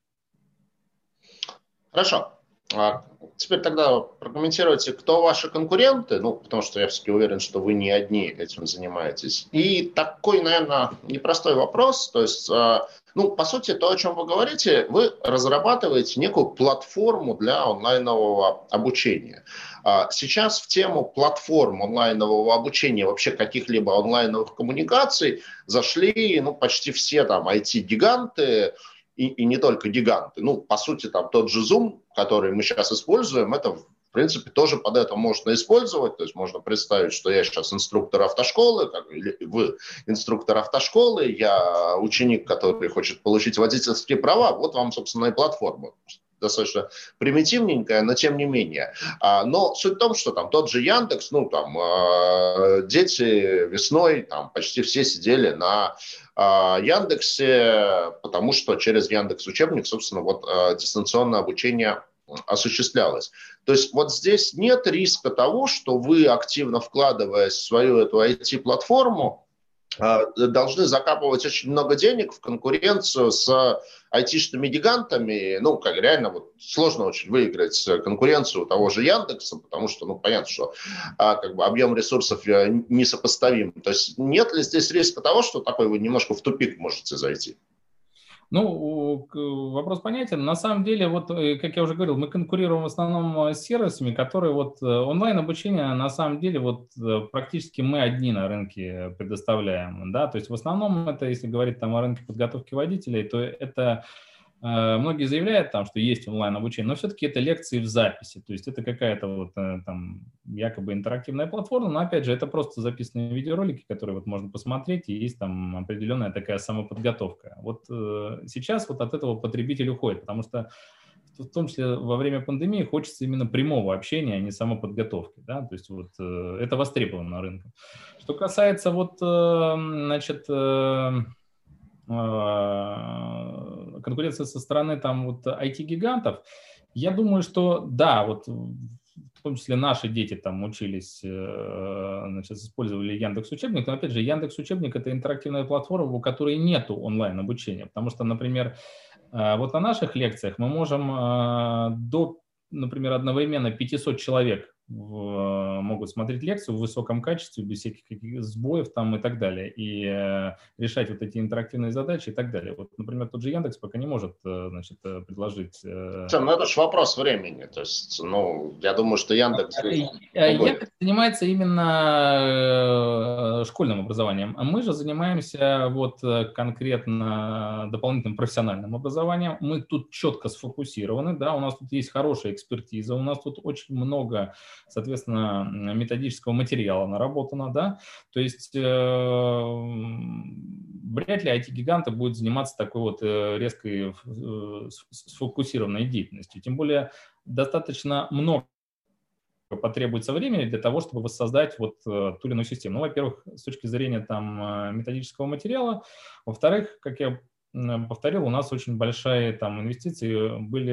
Хорошо. А теперь тогда прокомментируйте, кто ваши конкуренты, ну, потому что я все-таки уверен, что вы не одни этим занимаетесь. И такой, наверное, непростой вопрос, то есть, а, ну, по сути, то, о чем вы говорите, вы разрабатываете некую платформу для онлайнового обучения. А сейчас в тему платформ онлайнового обучения, вообще каких-либо онлайновых коммуникаций зашли, ну, почти все там IT-гиганты, и, и не только гиганты. Ну, по сути, там тот же Zoom, который мы сейчас используем, это в принципе, тоже под это можно использовать. То есть можно представить, что я сейчас инструктор автошколы, как, или вы инструктор автошколы, я ученик, который хочет получить водительские права. Вот вам, собственно, и платформа достаточно примитивненькая, но тем не менее. А, но суть в том, что там тот же Яндекс, ну там а, дети весной там почти все сидели на а, Яндексе, потому что через Яндекс учебник, собственно, вот дистанционное обучение осуществлялось. То есть вот здесь нет риска того, что вы, активно вкладываясь в свою эту IT-платформу, должны закапывать очень много денег в конкуренцию с айтишными гигантами. Ну, как реально вот сложно очень выиграть конкуренцию у того же Яндекса, потому что, ну, понятно, что а, как бы объем ресурсов э, несопоставим. То есть нет ли здесь риска того, что такой вы немножко в тупик можете зайти? Ну, вопрос понятен. На самом деле, вот, э, как я уже говорил, мы конкурируем в основном э, с сервисами, которые вот э, онлайн-обучение, на самом деле, вот практически мы одни на рынке предоставляем, да, то есть в основном это, если говорить там о рынке подготовки водителей, то это многие заявляют там, что есть онлайн-обучение, но все-таки это лекции в записи, то есть это какая-то вот э, там якобы интерактивная платформа, но опять же это просто записанные видеоролики, которые вот можно посмотреть, и есть там определенная такая самоподготовка. Вот э, сейчас вот от этого потребитель уходит, потому что в том числе во время пандемии хочется именно прямого общения, а не самоподготовки, да, то есть вот это востребовано рынке. Что касается вот, значит, Э, конкуренция со стороны там вот IT-гигантов, я думаю, что да, вот в том числе наши дети там учились, э, значит, использовали Яндекс Учебник, но опять же Яндекс Учебник это интерактивная платформа, у которой нету онлайн обучения, потому что, например, э, вот на наших лекциях мы можем до, например, одновременно 500 человек в, могут смотреть лекцию в высоком качестве, без всяких сбоев там и так далее, и э, решать вот эти интерактивные задачи и так далее. Вот, например, тот же Яндекс пока не может, э, значит, э, предложить... Э... Ну, это же вопрос времени, то есть, ну, я думаю, что Яндекс... Э, Яндекс занимается именно школьным образованием, а мы же занимаемся вот конкретно дополнительным профессиональным образованием. Мы тут четко сфокусированы, да, у нас тут есть хорошая экспертиза, у нас тут очень много соответственно, методического материала наработано, да, то есть э, вряд ли IT-гиганты будут заниматься такой вот э, резкой э, сфокусированной деятельностью, тем более достаточно много потребуется времени для того, чтобы воссоздать вот ту или иную систему. Ну, во-первых, с точки зрения там методического материала, во-вторых, как я повторил, у нас очень большие там инвестиции были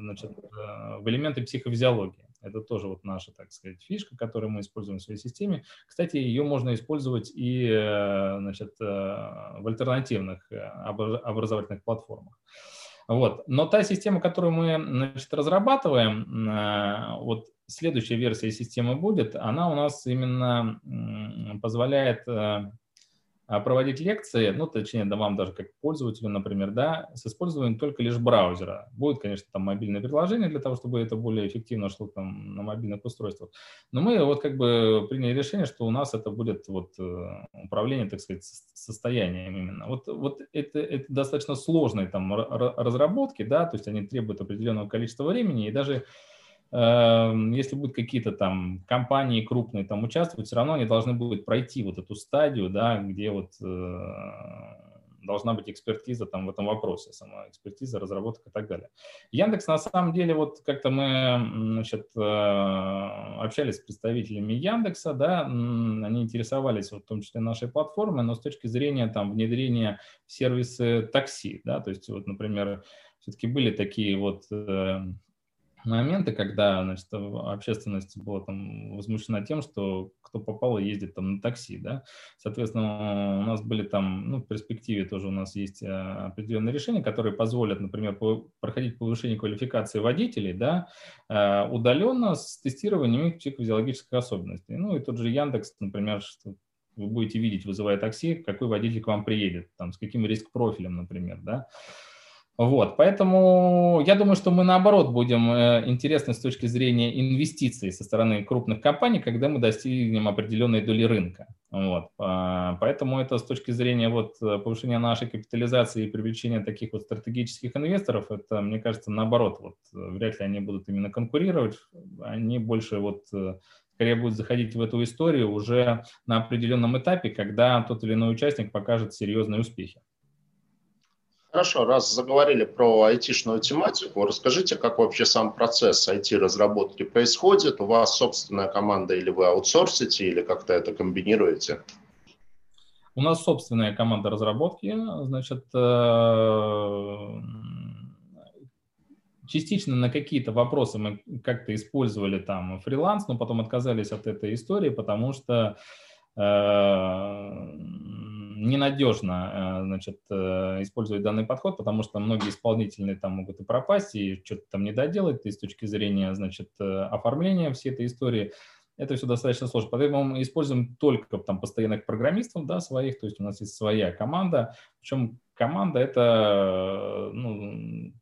значит, в элементы психофизиологии. Это тоже вот наша, так сказать, фишка, которую мы используем в своей системе. Кстати, ее можно использовать и значит, в альтернативных образовательных платформах. Вот. Но та система, которую мы значит, разрабатываем, вот следующая версия системы будет, она у нас именно позволяет э, проводить лекции, ну, точнее, да, вам даже как пользователю, например, да, с использованием только лишь браузера. Будет, конечно, там мобильное приложение для того, чтобы это более эффективно шло там на мобильных устройствах. Но мы вот как бы приняли решение, что у нас это будет вот э, управление, так сказать, состоянием именно. Вот, вот это, это достаточно сложные там разработки, да, то есть они требуют определенного количества времени, и даже если будут какие-то там компании крупные там участвовать, все равно они должны будут пройти вот эту стадию, да, где вот э, должна быть экспертиза там в этом вопросе, сама экспертиза, разработка и так далее. Яндекс на самом деле вот как-то мы значит, э, общались с представителями Яндекса, да, они интересовались вот, в том числе нашей платформой, но с точки зрения там внедрения в сервисы такси, да, то есть вот, например, все-таки были такие вот э, моменты, когда значит, общественность была там возмущена тем, что кто попало ездит там на такси, да. Соответственно, у нас были там, ну, в перспективе тоже у нас есть э, определенные решения, которые позволят, например, проходить повышение квалификации водителей, да, э, удаленно с тестированием их психофизиологических особенностей. Ну, и тот же Яндекс, например, что вы будете видеть, вызывая такси, какой водитель к вам приедет, там, с каким риск-профилем, например, да. Вот, поэтому я думаю, что мы наоборот будем э, интересны с точки зрения инвестиций со стороны крупных компаний, когда мы достигнем определенной доли рынка. Вот, а, поэтому это с точки зрения вот повышения нашей капитализации и привлечения таких вот стратегических инвесторов, это, мне кажется, наоборот, вот вряд ли они будут именно конкурировать, они больше вот э, скорее будут заходить в эту историю уже на определенном этапе, когда тот или иной участник покажет серьезные успехи. Хорошо, раз заговорили про айтишную тематику, расскажите, как вообще сам процесс IT-разработки происходит? У вас собственная команда или вы аутсорсите, или как-то это комбинируете? У нас собственная команда разработки, значит, э, частично на какие-то вопросы мы как-то использовали там фриланс, но потом отказались от этой истории, потому что э, ненадежно э, значит, э, использовать данный подход, потому что многие исполнительные там могут и пропасть, и что-то там не доделать, и с точки зрения значит, э, оформления всей этой истории это все достаточно сложно. Поэтому мы используем только там постоянных программистов, да, своих, то есть у нас есть своя команда, причем команда это, ну,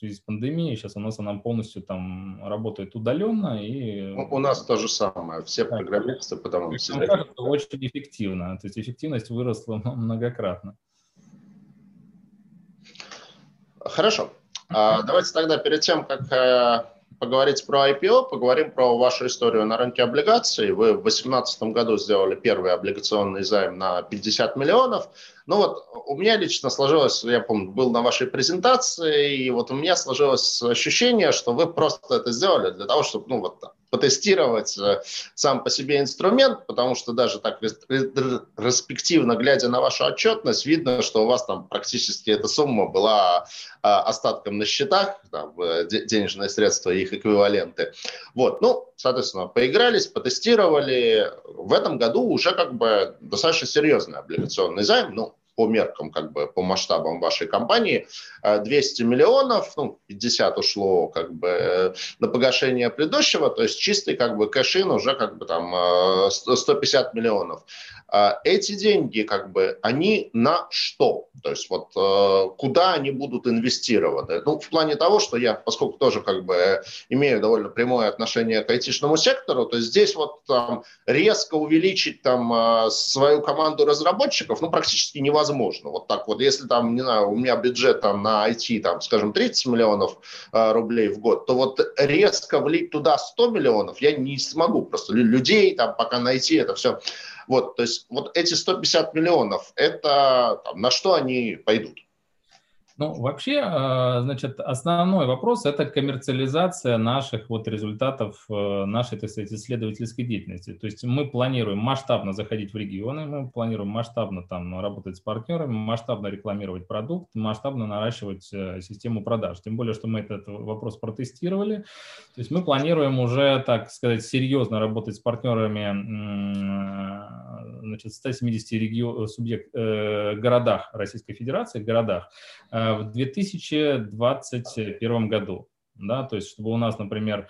связи с пандемией. Сейчас у нас она полностью там работает удаленно. И... У, у нас то же самое. Все да. программисты потому что... Мне кажется, очень эффективно. То есть эффективность выросла многократно. Хорошо. А, давайте тогда перед тем, как э, поговорить про IPO, поговорим про вашу историю на рынке облигаций. Вы в 2018 году сделали первый облигационный займ на 50 миллионов. Ну вот у меня лично сложилось, я помню, был на вашей презентации, и вот у меня сложилось ощущение, что вы просто это сделали для того, чтобы, ну вот, потестировать э, сам по себе инструмент, потому что даже так респективно глядя на вашу отчетность, видно, что у вас там практически эта сумма была а, остатком на счетах, там, э, денежные средства и их эквиваленты. Вот, ну, соответственно, поигрались, потестировали. В этом году уже как бы достаточно серьезный облигационный займ, ну, по меркам, как бы по масштабам вашей компании, 200 э, миллионов, ну, 50 ушло как бы на погашение предыдущего, то есть чистый как бы кэшин уже как бы там 150 миллионов. А эти деньги, как бы, они на что? То есть вот э, куда они будут инвестированы? Ну, в плане того, что я, поскольку тоже как бы имею довольно прямое отношение к айтишному сектору, то здесь вот там резко увеличить там э, свою команду разработчиков, ну, практически невозможно. Вот так вот, если там, не знаю, у меня бюджет там на IT, там, скажем, 30 миллионов э, рублей в год, то вот резко влить туда 100 миллионов я не смогу. Просто людей там пока найти это все вот, то есть вот эти 150 миллионов, это там, на что они пойдут? Ну, вообще, э, значит, основной вопрос – это коммерциализация наших вот результатов э, нашей, так сказать, исследовательской деятельности. То есть мы планируем масштабно заходить в регионы, мы планируем масштабно там работать с партнерами, масштабно рекламировать продукт, масштабно наращивать э, систему продаж. Тем более, что мы этот вопрос протестировали. То есть мы планируем уже, так сказать, серьезно работать с партнерами значит, в 170 регион, субъект, городах Российской Федерации, городах, в 2021 году. Да, то есть, чтобы у нас, например,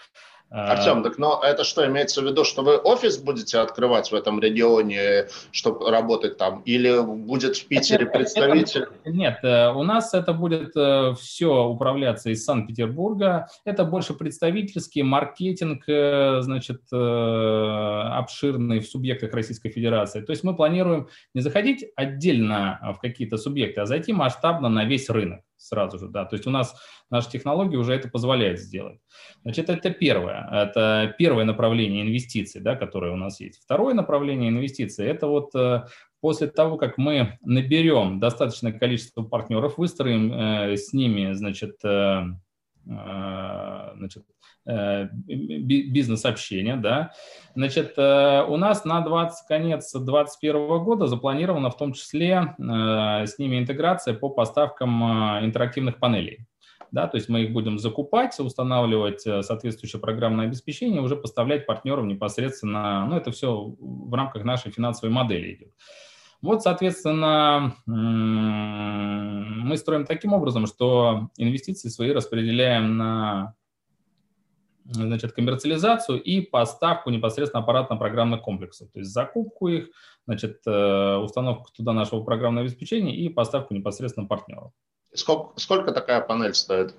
Артем, так но это что, имеется в виду, что вы офис будете открывать в этом регионе, чтобы работать там, или будет в Питере это, представитель? Это, нет, э, у нас это будет э, все управляться из Санкт-Петербурга. Это больше представительский маркетинг, э, значит, обширный в субъектах Российской Федерации. То есть мы планируем не заходить отдельно в какие-то субъекты, а зайти масштабно на весь рынок сразу же, да. То есть у нас наша технология уже это позволяет сделать. Значит, это первое. Это первое направление инвестиций, да, которое у нас есть. Второе направление инвестиций – это вот э, после того, как мы наберем достаточное количество партнеров, выстроим э, с ними, значит, э, значит Э, бизнес-общения, да. Значит, э, у нас на 20, конец 2021 года запланирована в том числе э, с ними интеграция по поставкам интерактивных панелей. Да, то есть мы их будем закупать, устанавливать соответствующее программное обеспечение, уже поставлять партнерам непосредственно, ну, это все в рамках нашей финансовой модели идет. Вот, соответственно, мы строим таким образом, что инвестиции свои распределяем на значит, коммерциализацию и поставку непосредственно аппаратно-программных комплексов, то есть закупку их, значит, э, установку туда нашего программного обеспечения и поставку непосредственно партнеров. Сколько, сколько такая панель стоит?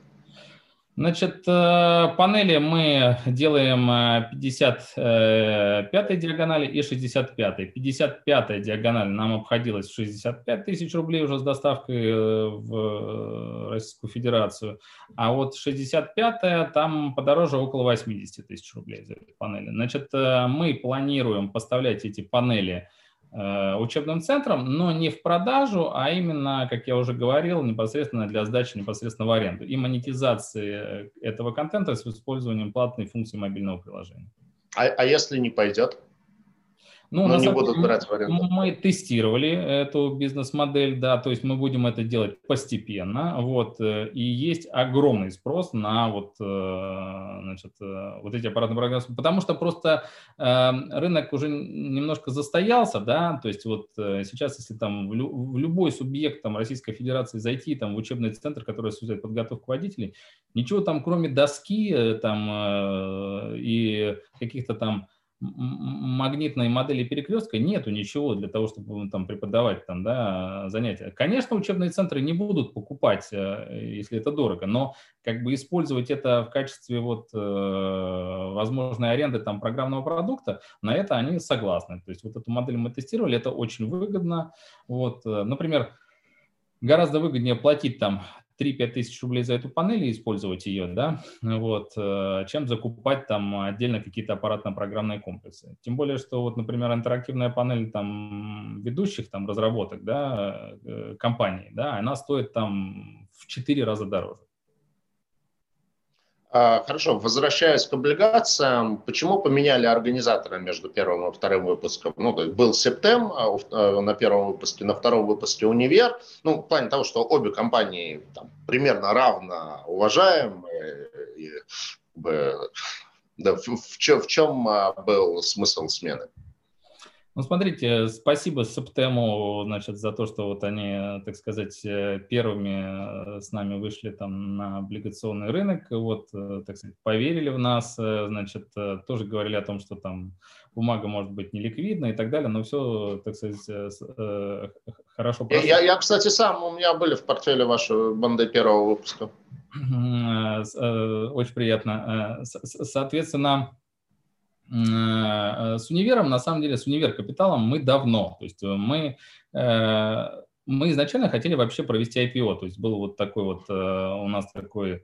Значит, э, панели мы делаем 55 э, диагонали и 65. 55 диагональ нам обходилась в 65 тысяч рублей уже с доставкой э, в Российскую Федерацию, а вот 65 там подороже около 80 тысяч рублей за эти панели. Значит, мы планируем поставлять эти панели Э, учебным центром, но не в продажу, а именно, как я уже говорил, непосредственно для сдачи непосредственно в аренду и монетизации этого контента с использованием платной функции мобильного приложения. А, а если не пойдет? Ну, Но не будут брать в аренду. Мы тестировали эту бизнес-модель, да, то есть мы будем это делать постепенно, вот, э, и есть огромный спрос на вот, э, значит, э, вот эти аппаратные программы, потому что просто рынок уже немножко застоялся, да, то есть вот сейчас, если там в, в любой субъект там Российской Федерации зайти там в учебный центр, который осуществляет подготовку водителей, ничего там кроме доски там и каких-то там магнитной модели перекрестка нету ничего для того, чтобы там преподавать там, да, занятия. Конечно, учебные центры не будут покупать, э, если это дорого, но как бы использовать это в качестве вот э, возможной аренды там программного продукта, на это они согласны. То есть вот эту модель мы тестировали, это очень выгодно. Вот, э, например, гораздо выгоднее платить там 3-5 тысяч рублей за эту панель и использовать ее, да, вот, э, чем закупать там отдельно какие-то аппаратно-программные комплексы. Тем более, что вот, например, интерактивная панель там ведущих там разработок, да, э, компаний, да, она стоит там в 4 раза дороже. А, хорошо, возвращаясь к облигациям, почему поменяли организатора между первым и вторым выпуском? Ну, был Септем а э, на первом выпуске, на втором выпуске Универ. Ну, в плане того, что обе компании там, примерно равно уважаемые. И, да, в, в, в чем а, был смысл смены? Ну, смотрите, спасибо Септему, значит, за то, что вот они, так сказать, э, первыми э, с нами вышли там на облигационный рынок, вот, э, так сказать, поверили в нас, значит, тоже говорили о том, что там бумага может быть неликвидна и так далее, но все, так сказать, хорошо прошло. Я, я, кстати, сам, у меня были в портфеле ваши банды первого выпуска. Очень приятно. Соответственно, с универом, на самом деле, с универ капиталом мы давно. То есть мы, э, мы изначально хотели вообще провести IPO. То есть был вот такой вот э, у нас такой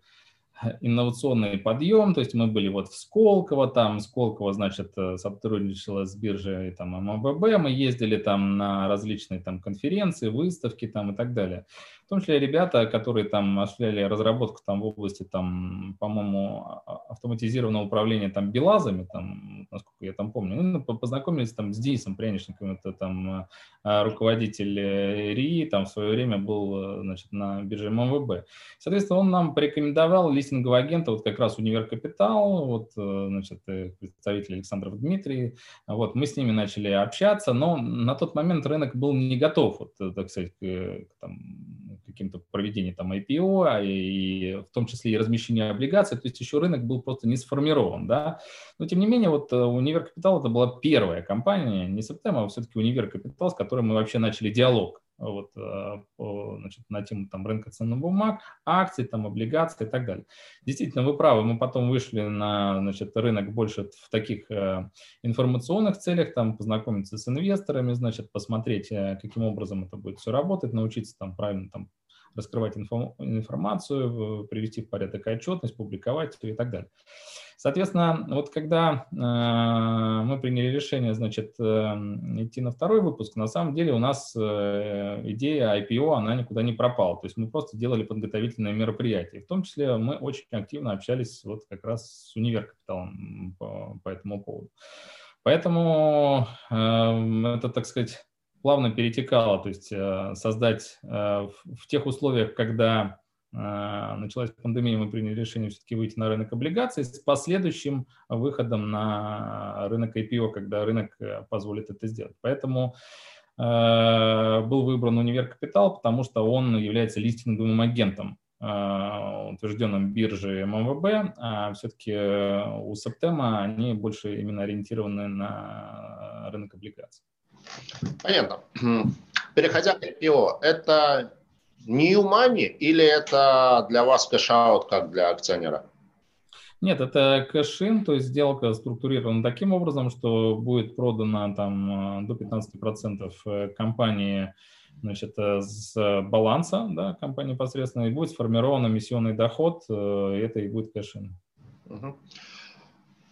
инновационный подъем, то есть мы были вот в Сколково, там Сколково, значит, э, сотрудничала с биржей там МВБ, мы ездили там на различные там конференции, выставки там и так далее. В том числе ребята, которые там осуществляли разработку там в области там, по-моему, а, а, автоматизированного управления там БелАЗами, там, насколько я там помню, ну, познакомились там с Денисом Пряничником, это там а, руководитель э, РИИ, там в свое время был, значит, на бирже МВБ. Соответственно, он нам порекомендовал листингового агента, вот как раз Универ Капитал, вот, э, значит, э, представитель Александров Дмитрий, вот, мы с ними начали общаться, но на тот момент рынок был не готов, вот, так сказать, к, там, каким-то проведением там IPO, а и в том числе и размещение облигаций, то есть еще рынок был просто не сформирован, да. Но тем не менее, вот э, Универ Капитал это была первая компания, не Септем, а все-таки Универ Капитал, с которой мы вообще начали диалог вот, э, значит, на тему там, рынка ценных бумаг, акций, там, облигаций и так далее. Действительно, вы правы, мы потом вышли на значит, рынок больше в таких э, информационных целях, там, познакомиться с инвесторами, значит, посмотреть, э, каким образом это будет все работать, научиться там правильно там, раскрывать информацию, привести в порядок отчетность, публиковать и так далее. Соответственно, вот когда э, мы приняли решение, значит, э, идти на второй выпуск, на самом деле у нас э, идея IPO, она никуда не пропала. То есть мы просто делали подготовительные мероприятия. В том числе мы очень активно общались вот как раз с универкапиталом по, по этому поводу. Поэтому это, так сказать, плавно перетекало, то есть создать в тех условиях, когда а, началась пандемия, мы приняли решение все-таки выйти на рынок облигаций с последующим выходом на рынок IPO, когда рынок э, позволит это сделать. Поэтому э, был выбран Универ Капитал, потому что он является листинговым агентом, э, утвержденным биржей МВБ, а все-таки у Септема они больше именно ориентированы на рынок облигаций. Понятно. Переходя к IPO, это new money или это для вас cash-out, как для акционера? Нет, это cash-in, то есть сделка структурирована таким образом, что будет продано там э, до 15% э, компании значит, э, с баланса да, компании непосредственно, и будет сформирован эмиссионный доход, и это и будет cash-in. Угу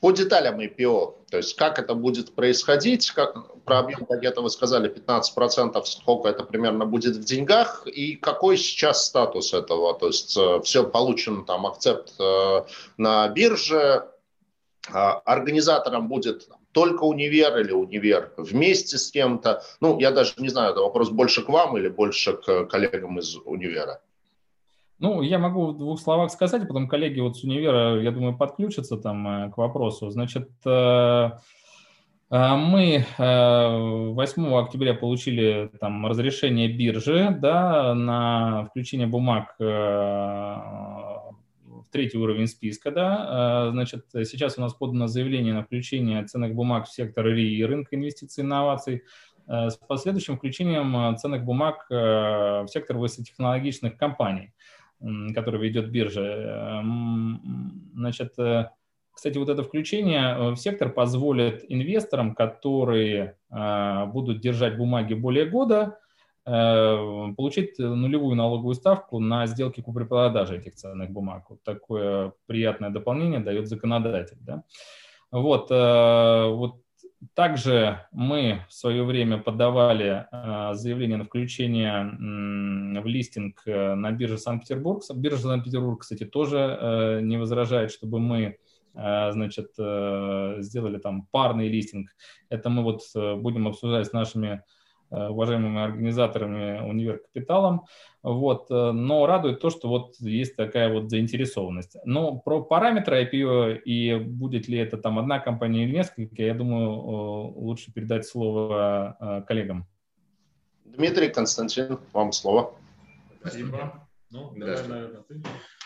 по деталям IPO, то есть как это будет происходить, как, про объем пакета вы сказали 15%, сколько это примерно будет в деньгах, и какой сейчас статус этого, то есть э, все получено там акцепт э, на бирже, а организатором будет только универ или универ вместе с кем-то, ну, я даже не знаю, это вопрос больше к вам или больше к коллегам из универа. Ну, я могу в двух словах сказать, а потом коллеги вот с универа, я думаю, подключатся там э, к вопросу. Значит, э, э, мы 8 октября получили там разрешение биржи да, на включение бумаг в третий уровень списка. Да. Значит, сейчас у нас подано заявление на включение ценных бумаг в сектор РИ и рынка инвестиций и инноваций с последующим включением ценных бумаг в сектор высокотехнологичных компаний который ведет биржа. Эм, значит, э, кстати, вот это включение э, в сектор позволит инвесторам, которые э, будут держать бумаги более года, получить нулевую налоговую ставку на сделки купли-продажи этих ценных бумаг. Вот такое приятное дополнение дает законодатель. Да? Вот, вот также мы в свое время подавали э, заявление на включение в листинг э, на бирже Санкт-Петербург. Биржа Санкт-Петербург, кстати, тоже э, не возражает, чтобы мы значит, сделали там парный листинг. Это мы вот будем обсуждать с нашими Э, уважаемыми организаторами Универ Капиталом. Вот. Э, но радует то, что вот есть такая вот заинтересованность. Но про параметры IPO и будет ли это там одна компания или несколько, я думаю, лучше передать слово э, коллегам. Дмитрий, Константин, вам слово. Спасибо. Ну, давай, наверное, ты.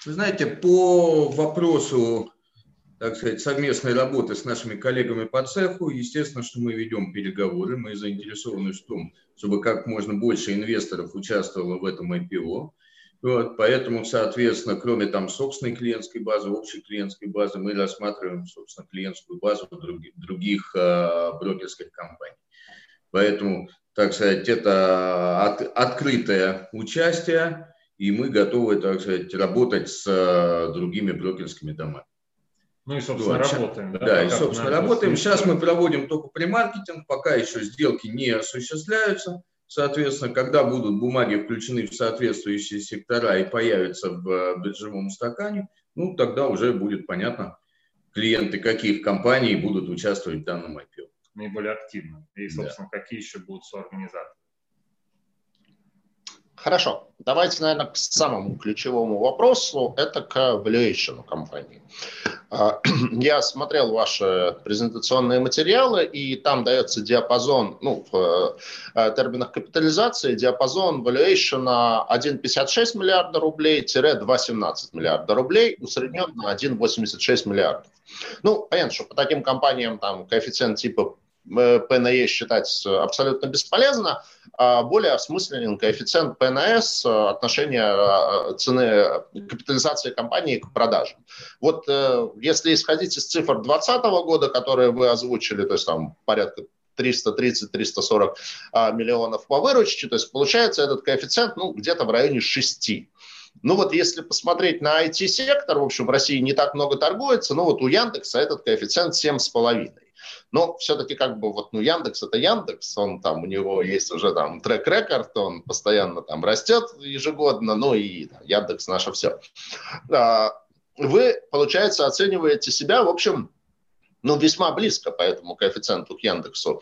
Вы знаете, по вопросу так сказать, совместной работы с нашими коллегами по цеху. Естественно, что мы ведем переговоры, мы заинтересованы в том, чтобы как можно больше инвесторов участвовало в этом IPO. Вот, поэтому, соответственно, кроме там собственной клиентской базы, общей клиентской базы, мы рассматриваем, собственно, клиентскую базу других, других э, брокерских компаний. Поэтому, так сказать, это от, открытое участие, и мы готовы, так сказать, работать с э, другими брокерскими домами. Ну и, собственно, вот, работаем. Да, да и, собственно, работаем. Сейчас мы проводим только премаркетинг, пока еще сделки не осуществляются. Соответственно, когда будут бумаги включены в соответствующие сектора и появятся в э, биржевом стакане, ну, тогда уже будет понятно, клиенты каких компаний будут участвовать в данном IPO. Наиболее активно. И, собственно, да. какие еще будут соорганизаторы. Хорошо. Давайте, наверное, к самому ключевому вопросу. Это к valuation компании. А, я смотрел ваши презентационные материалы, и там дается диапазон, ну, в э, терминах капитализации, диапазон valuation 1,56 миллиарда рублей-2,17 миллиарда рублей, усреднен на 1,86 миллиардов. Ну, понятно, что по таким компаниям там коэффициент типа ПНЕ считать абсолютно бесполезно, а более осмысленен коэффициент ПНС отношения а, цены капитализации компании к продажам. Вот э, если исходить из цифр 2020 года, которые вы озвучили, то есть там порядка 330-340 а, миллионов по выручке, то есть получается этот коэффициент ну, где-то в районе 6. Ну вот если посмотреть на IT-сектор, в общем, в России не так много торгуется, но вот у Яндекса этот коэффициент 7,5. Но все-таки как бы вот, ну, Яндекс это Яндекс, он там, у него есть уже там трек-рекорд, он постоянно там растет ежегодно, ну и там, Яндекс наше все. А, вы, получается, оцениваете себя, в общем, ну, весьма близко по этому коэффициенту к Яндексу.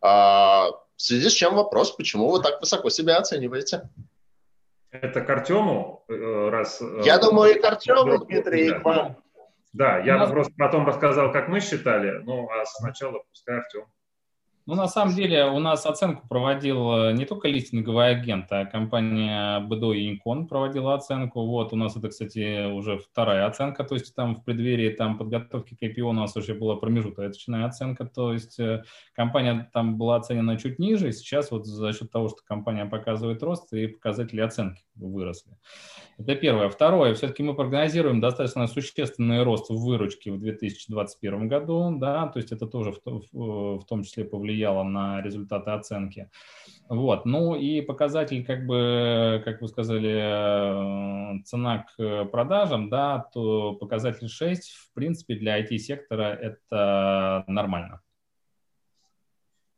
А, в связи с чем вопрос, почему вы так высоко себя оцениваете? Это к Артему? Э, раз, э, Я думаю, и к Артему, Дмитрий, и к вам. Да, я нас... просто потом рассказал, как мы считали, ну, а сначала пускай Артем. Ну, на самом деле, у нас оценку проводил э, не только листинговый агент, а компания БДО и Инкон проводила оценку. Вот, у нас это, кстати, уже вторая оценка, то есть там в преддверии там, подготовки к IPO у нас уже была промежуточная оценка, то есть э, компания там была оценена чуть ниже, сейчас вот за счет того, что компания показывает рост, и показатели оценки выросли. Это первое. Второе, все-таки мы прогнозируем достаточно существенный рост в выручке в 2021 году, да, то есть это тоже в, в том числе повлияло на результаты оценки. Вот, ну и показатель, как бы, как вы сказали, э, цена к продажам, да, то показатель 6, в принципе, для IT-сектора это нормально.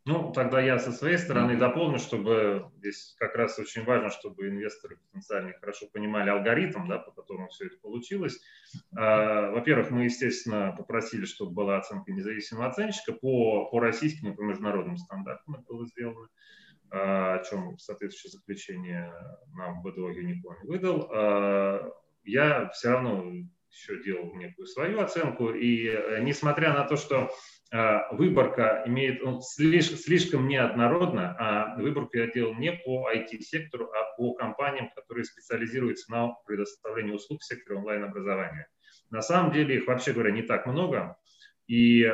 Ну, тогда я со своей стороны дополню, чтобы здесь как раз очень важно, чтобы инвесторы потенциально хорошо понимали алгоритм, да, по которому все это получилось. А, во-первых, мы, естественно, попросили, чтобы была оценка независимого оценщика по, по российским и по международным стандартам это было сделано, а, о чем соответствующее заключение нам БДО Юникон выдал. А, я все равно еще делал некую свою оценку, и э, несмотря на то, что выборка имеет он слишком, слишком неоднородно, а выборку я делал не по IT-сектору, а по компаниям, которые специализируются на предоставлении услуг в секторе онлайн-образования. На самом деле их, вообще говоря, не так много, и э,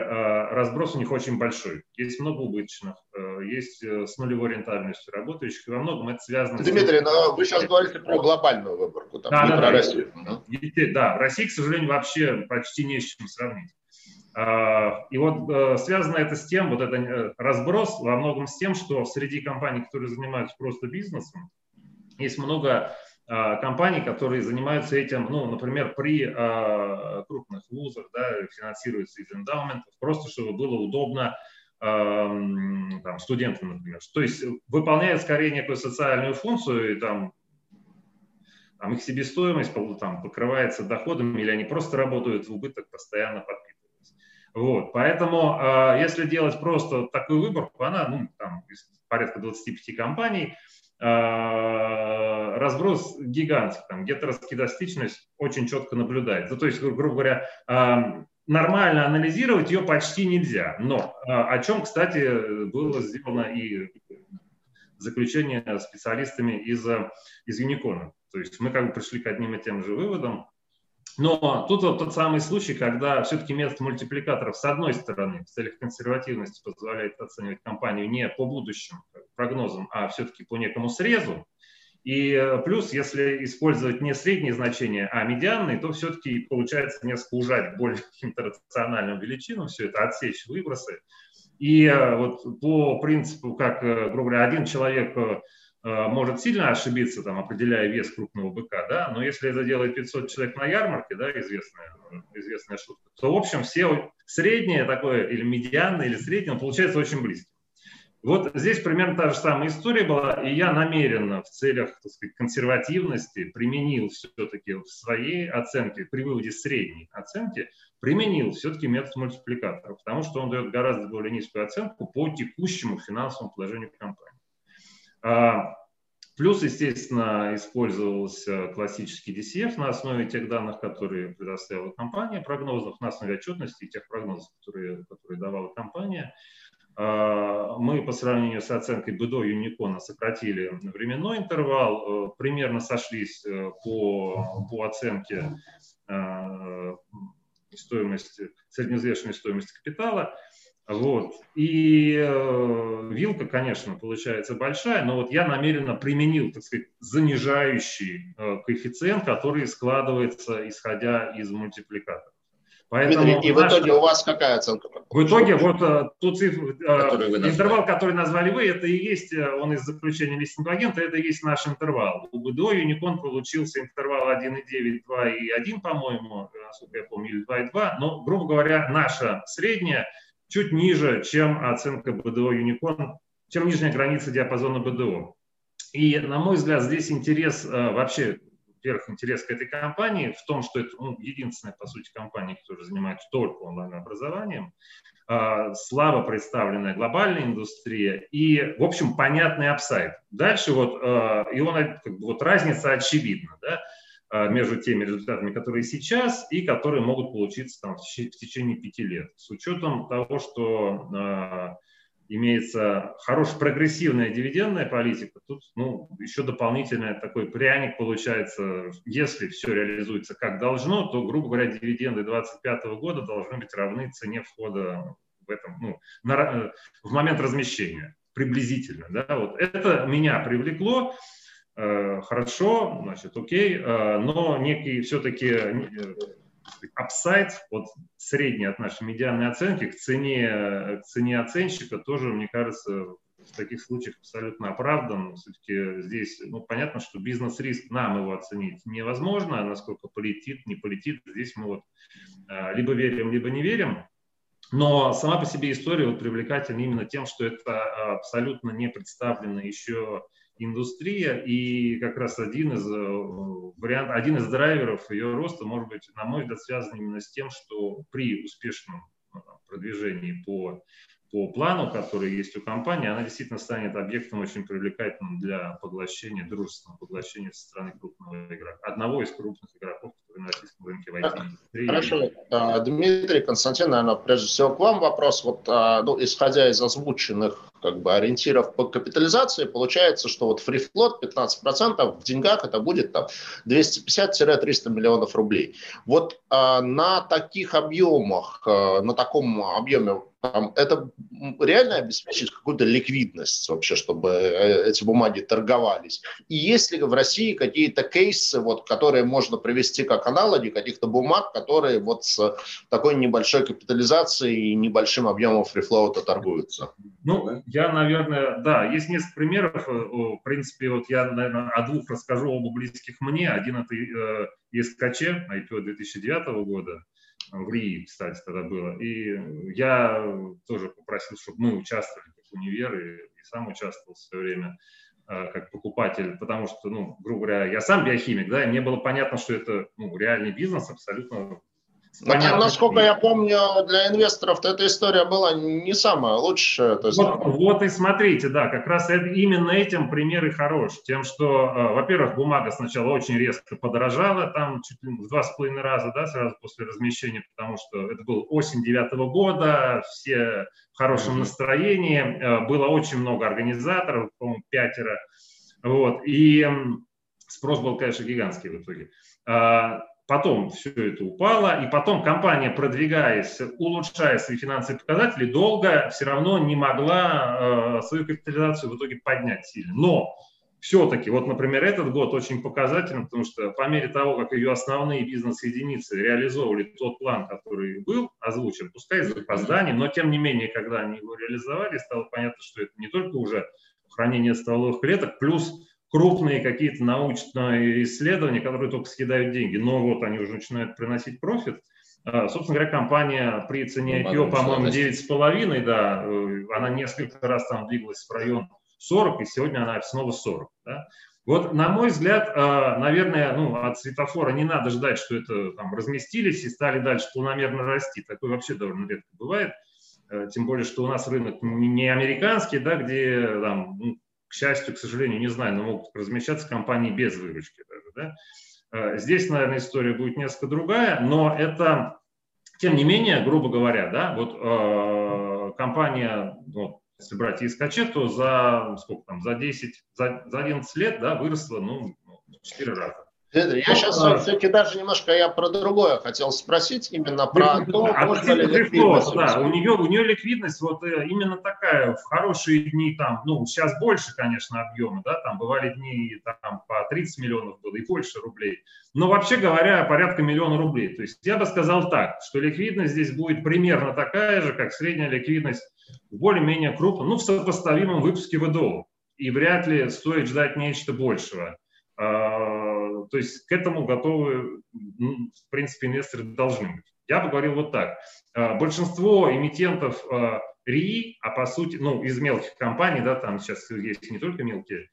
разброс у них очень большой. Есть много убыточных, э, есть э, с нулевой рентабельностью работающих, и во многом это связано Дмитрий, с... но вы сейчас говорите про глобальную выборку, там, да, не да, про да, Россию. Да. да, в России, к сожалению, вообще почти не с чем сравнить. А, и вот э, связано это с тем, вот это э, разброс во многом с тем, что среди компаний, которые занимаются просто бизнесом, есть много а, компаний, которые занимаются этим, ну, например, при а, крупных вузах, да, финансируются из эндаументов, просто чтобы было удобно там, студентам, например. То есть выполняют скорее некую социальную функцию, и там, там их себестоимость там, покрывается доходами, или они просто работают в убыток, постоянно подписывают. Вот, поэтому, э, если делать просто такую выборку, она, ну, там, порядка 25 компаний, э, разброс гигантский, там, где-то раскидостичность очень четко наблюдается. То есть, грубо говоря, э, нормально анализировать ее почти нельзя. Но о чем, кстати, было сделано и заключение специалистами из, из Юникона. То есть мы как бы пришли к одним и тем же выводам, но тут вот тот самый случай, когда все-таки место мультипликаторов с одной стороны в целях консервативности позволяет оценивать компанию не по будущим прогнозам, а все-таки по некому срезу. И э, плюс, если использовать не средние значения, а медианные, то все-таки получается несколько ужать более каким-то рациональным величинам, все это отсечь выбросы. И э, вот по принципу, как, э, грубо говоря, один человек может сильно ошибиться, там, определяя вес крупного быка, да, но если это делает 500 человек на ярмарке, да, известная, известная шутка, то, в общем, все среднее такое, или медианное, или среднее, получается очень близко. Вот здесь примерно та же самая история была, и я намеренно в целях так сказать, консервативности применил все-таки в своей оценке, при выводе средней оценки, применил все-таки метод мультипликатора, потому что он дает гораздо более низкую оценку по текущему финансовому положению компании. А, плюс, естественно, использовался классический DCF на основе тех данных, которые предоставила компания, прогнозов, на основе отчетности и тех прогнозов, которые, которые давала компания. А, мы по сравнению с оценкой БДО Юникона сократили временной интервал, э, примерно сошлись э, по, по оценке э, стоимости, средневзвешенной стоимости капитала. Вот. И э, вилка, конечно, получается большая, но вот я намеренно применил, так сказать, занижающий э, коэффициент, который складывается, исходя из мультипликатора. Поэтому Дмитрий, и в итоге у вас какая оценка? В итоге вот э, тот цифр, э, интервал, который назвали вы, это и есть, э, он из заключения листинг агента, это и есть наш интервал. У БДО Юникон получился интервал 1,9, 2,1, по-моему, насколько я помню, или 2,2, но, грубо говоря, наша средняя чуть ниже, чем оценка БДО Unicorn, чем нижняя граница диапазона БДО. И, на мой взгляд, здесь интерес э, вообще, во-первых, интерес к этой компании в том, что это ну, единственная, по сути, компания, которая занимается только онлайн-образованием, э, слабо представленная глобальная индустрия и, в общем, понятный апсайд. Дальше вот, э, и он, как бы, вот разница очевидна, да, между теми результатами, которые сейчас и которые могут получиться там, в течение пяти лет. С учетом того, что э, имеется хорошая прогрессивная дивидендная политика, тут ну, еще дополнительный такой пряник получается, если все реализуется как должно, то, грубо говоря, дивиденды 2025 года должны быть равны цене входа в, этом, ну, на, в момент размещения приблизительно. Да? Вот это меня привлекло. Э, хорошо, значит, окей, э, но некий все-таки э, апсайд, вот средний от нашей медианной оценки к цене, к цене оценщика тоже, мне кажется, в таких случаях абсолютно оправдан. Все-таки здесь, ну, понятно, что бизнес-риск нам его оценить невозможно, насколько полетит, не полетит. Здесь мы вот либо верим, либо не верим. Но сама по себе история вот привлекательна именно тем, что это абсолютно не представлено еще индустрия, и как раз один из, э, вариант, один из драйверов ее роста может быть, на мой взгляд, связан именно с тем, что при успешном э, продвижении по по плану, который есть у компании, она действительно станет объектом очень привлекательным для поглощения, дружественного поглощения со стороны крупного игрока. Одного из крупных игроков, который на российском рынке в IT. Хорошо. А, Дмитрий, Константин, наверное, прежде всего к вам вопрос. Вот, а, ну, исходя из озвученных как бы, ориентиров по капитализации, получается, что вот free float 15% в деньгах это будет там 250-300 миллионов рублей. Вот а, на таких объемах, а, на таком объеме это реально обеспечит какую-то ликвидность вообще, чтобы э, эти бумаги торговались. И есть ли в России какие-то кейсы, вот, которые можно привести как аналоги каких-то бумаг, которые вот с такой небольшой капитализацией и небольшим объемом фрифлоута торгуются? Ну, я, наверное, да, есть несколько примеров. Э, в принципе, вот я, наверное, о двух расскажу, оба близких мне. Один это э, ЕСКЧ, IPO 2009 года, в РИИ, кстати, тогда было. И я тоже попросил, чтобы мы участвовали как универ, и, и сам участвовал в свое время э, как покупатель, потому что, ну, грубо говоря, я сам биохимик, да, и мне было понятно, что это ну, реальный бизнес, абсолютно Понятно, насколько я помню, для инвесторов эта история была не самая лучшая. То есть... вот, вот и смотрите, да, как раз это, именно этим пример и хорош. Тем, что, э, во-первых, бумага сначала очень резко подорожала, там чуть ли в два с половиной раза, да, сразу после размещения, потому что это был осень девятого года, все в хорошем настроении, э, было очень много организаторов, по-моему, пятеро, вот, и спрос был, конечно, гигантский в итоге. Потом все это упало, и потом компания, продвигаясь, улучшая свои финансовые показатели, долго все равно не могла э, свою капитализацию в итоге поднять сильно. Но все-таки, вот, например, этот год очень показательный, потому что по мере того, как ее основные бизнес-единицы реализовывали тот план, который был озвучен, пускай с запозданием, но тем не менее, когда они его реализовали, стало понятно, что это не только уже хранения стволовых клеток, плюс крупные какие-то научные исследования, которые только съедают деньги, но вот они уже начинают приносить профит. А, собственно говоря, компания при цене IPO, по-моему, 9,5, да, э, она несколько раз там двигалась в район 40, и сегодня она снова 40. Да. Вот, на мой взгляд, а, наверное, ну, от светофора не надо ждать, что это там разместились и стали дальше планомерно расти. Такое вообще довольно редко бывает. Э, тем более, что у нас рынок не американский, да, где там, ну, счастью, к сожалению, не знаю, но могут размещаться компании без выручки даже, да. Э, здесь, наверное, история будет несколько другая, но это, тем не менее, грубо говоря, да, вот э, компания, вот, если брать ИСКЧ, то за сколько там, за 10, за, за 11 лет, да, выросла, ну, в 4 раза. Дмитрий, я сейчас а, все-таки даже немножко я про другое хотел спросить, именно про то, а можно ли ликвидность. Да, у нее, у нее ликвидность вот э, именно такая, в хорошие дни там, ну, сейчас больше, конечно, объемы, да, там бывали дни там по 30 миллионов было и больше рублей. Но вообще говоря, порядка миллиона рублей. То есть я бы сказал так, что ликвидность здесь будет примерно такая же, как средняя ликвидность в более-менее крупном, ну, в сопоставимом выпуске ВДО. И вряд ли стоит ждать нечто большего. А, то есть к этому готовы, ну, в принципе, инвесторы должны быть. Я бы говорил вот так. А, большинство эмитентов а, РИИ, а по сути, ну, из мелких компаний, да, там сейчас есть не только мелкие,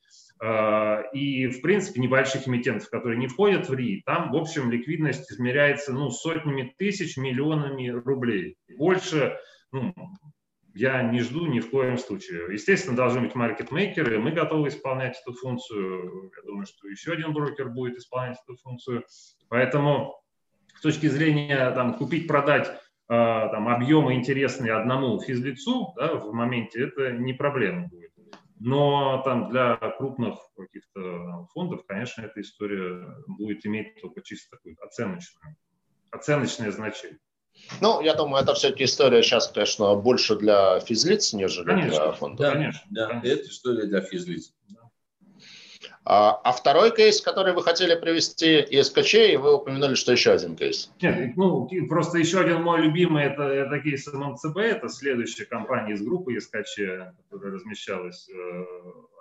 и, в принципе, небольших эмитентов, которые не входят в РИИ, там, в общем, ликвидность измеряется, ну, сотнями тысяч, миллионами рублей. Больше, ну, я не жду ни в коем случае. Естественно, должны быть маркетмейкеры, мы готовы исполнять эту функцию. Я думаю, что еще один брокер будет исполнять эту функцию. Поэтому с точки зрения там, купить-продать э, там, объемы интересные одному физлицу да, в моменте, это не проблема будет. Но там для крупных каких-то фондов, конечно, эта история будет иметь только чисто такое оценочное, оценочное значение. Ну, я думаю, это все-таки история сейчас, конечно, больше для физлиц, нежели конечно, для фондов. Да, конечно. Да, это история для физлиц. А, а второй кейс, который вы хотели привести из КЧ, вы упомянули, что еще один кейс. Нет, ну, просто еще один мой любимый, это, это кейс ММЦБ, это следующая компания из группы СКЧ, которая размещалась. Э,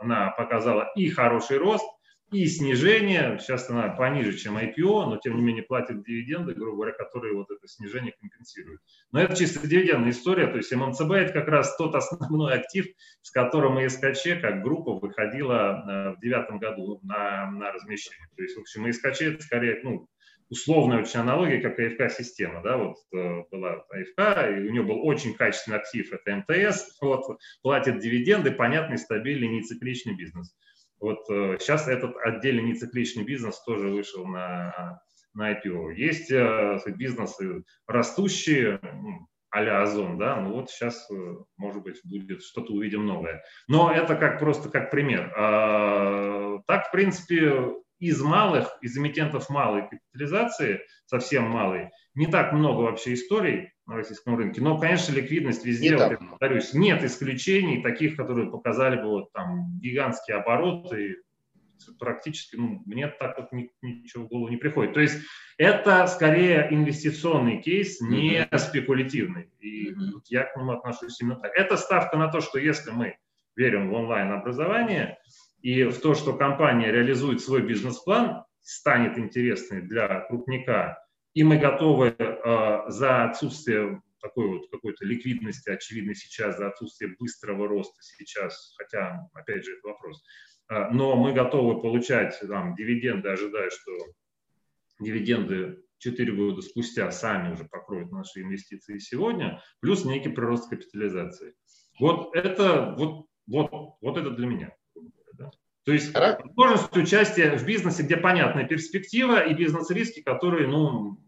она показала и хороший рост, и снижение, сейчас она пониже, чем IPO, но тем не менее платит дивиденды, грубо говоря, которые вот это снижение компенсируют. Но это чисто дивидендная история, то есть ММЦБ это как раз тот основной актив, с которым ИСКЧ как группа выходила э, в девятом году на, на размещение. То есть, в общем, ИСКЧ это скорее, ну, условная очень аналогия, как АФК-система, да, вот э, была АФК, и у нее был очень качественный актив, это МТС, вот, платит дивиденды, понятный, стабильный, нецикличный бизнес. Вот э, сейчас этот отдельный нецикличный бизнес тоже вышел на, на IPO. Есть э, бизнесы растущие, а-ля Озон, да, ну вот сейчас, э, может быть, будет что-то увидим новое. Но это как просто как пример. А, так, в принципе, из малых, из эмитентов малой капитализации, совсем малой, не так много вообще историй на российском рынке. Но, конечно, ликвидность везде, вот, повторюсь, нет исключений таких, которые показали бы вот там гигантские обороты. Практически, ну, мне так вот ничего в голову не приходит. То есть это скорее инвестиционный кейс, не mm-hmm. спекулятивный. И mm-hmm. я к нему отношусь именно так. Это ставка на то, что если мы верим в онлайн-образование и в то, что компания реализует свой бизнес-план, станет интересной для крупника, и мы готовы э, за отсутствие такой вот какой-то ликвидности, очевидно, сейчас, за отсутствие быстрого роста сейчас, хотя, опять же, это вопрос, э, но мы готовы получать там, дивиденды, ожидая, что дивиденды 4 года спустя сами уже покроют наши инвестиции сегодня, плюс некий прирост капитализации. Вот это, вот, вот, вот это для меня. То есть возможность участия в бизнесе, где понятная перспектива и бизнес-риски, которые, ну,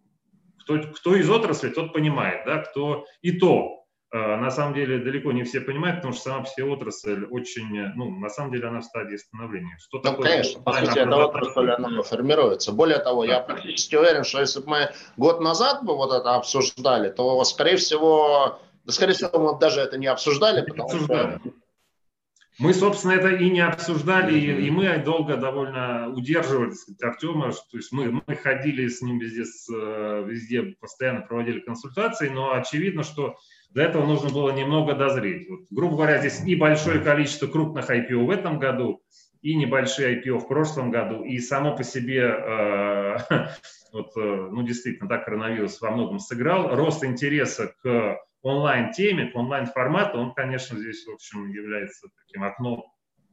кто, кто из отрасли, тот понимает, да, кто и то. Э, на самом деле далеко не все понимают, потому что сама все отрасль очень, ну, на самом деле она в стадии становления. Что ну, такое конечно, по сути, эта отрасль, она формируется. Более того, да. я практически уверен, что если бы мы год назад бы вот это обсуждали, то, скорее всего, да, скорее всего, мы даже это не обсуждали, потому обсуждали. что мы, собственно, это и не обсуждали, и, и мы долго довольно удерживали сказать, Артема, то есть мы, мы ходили с ним везде, с, э, везде, постоянно проводили консультации, но очевидно, что Для этого нужно было немного дозреть. Вот, грубо говоря, здесь и большое количество крупных IPO в этом году, и небольшие IPO в прошлом году, и само по себе, э, вот, э, ну, действительно, так коронавирус во многом сыграл. Рост интереса к онлайн-теме, к онлайн-формату, он, конечно, здесь, в общем, является таким окном,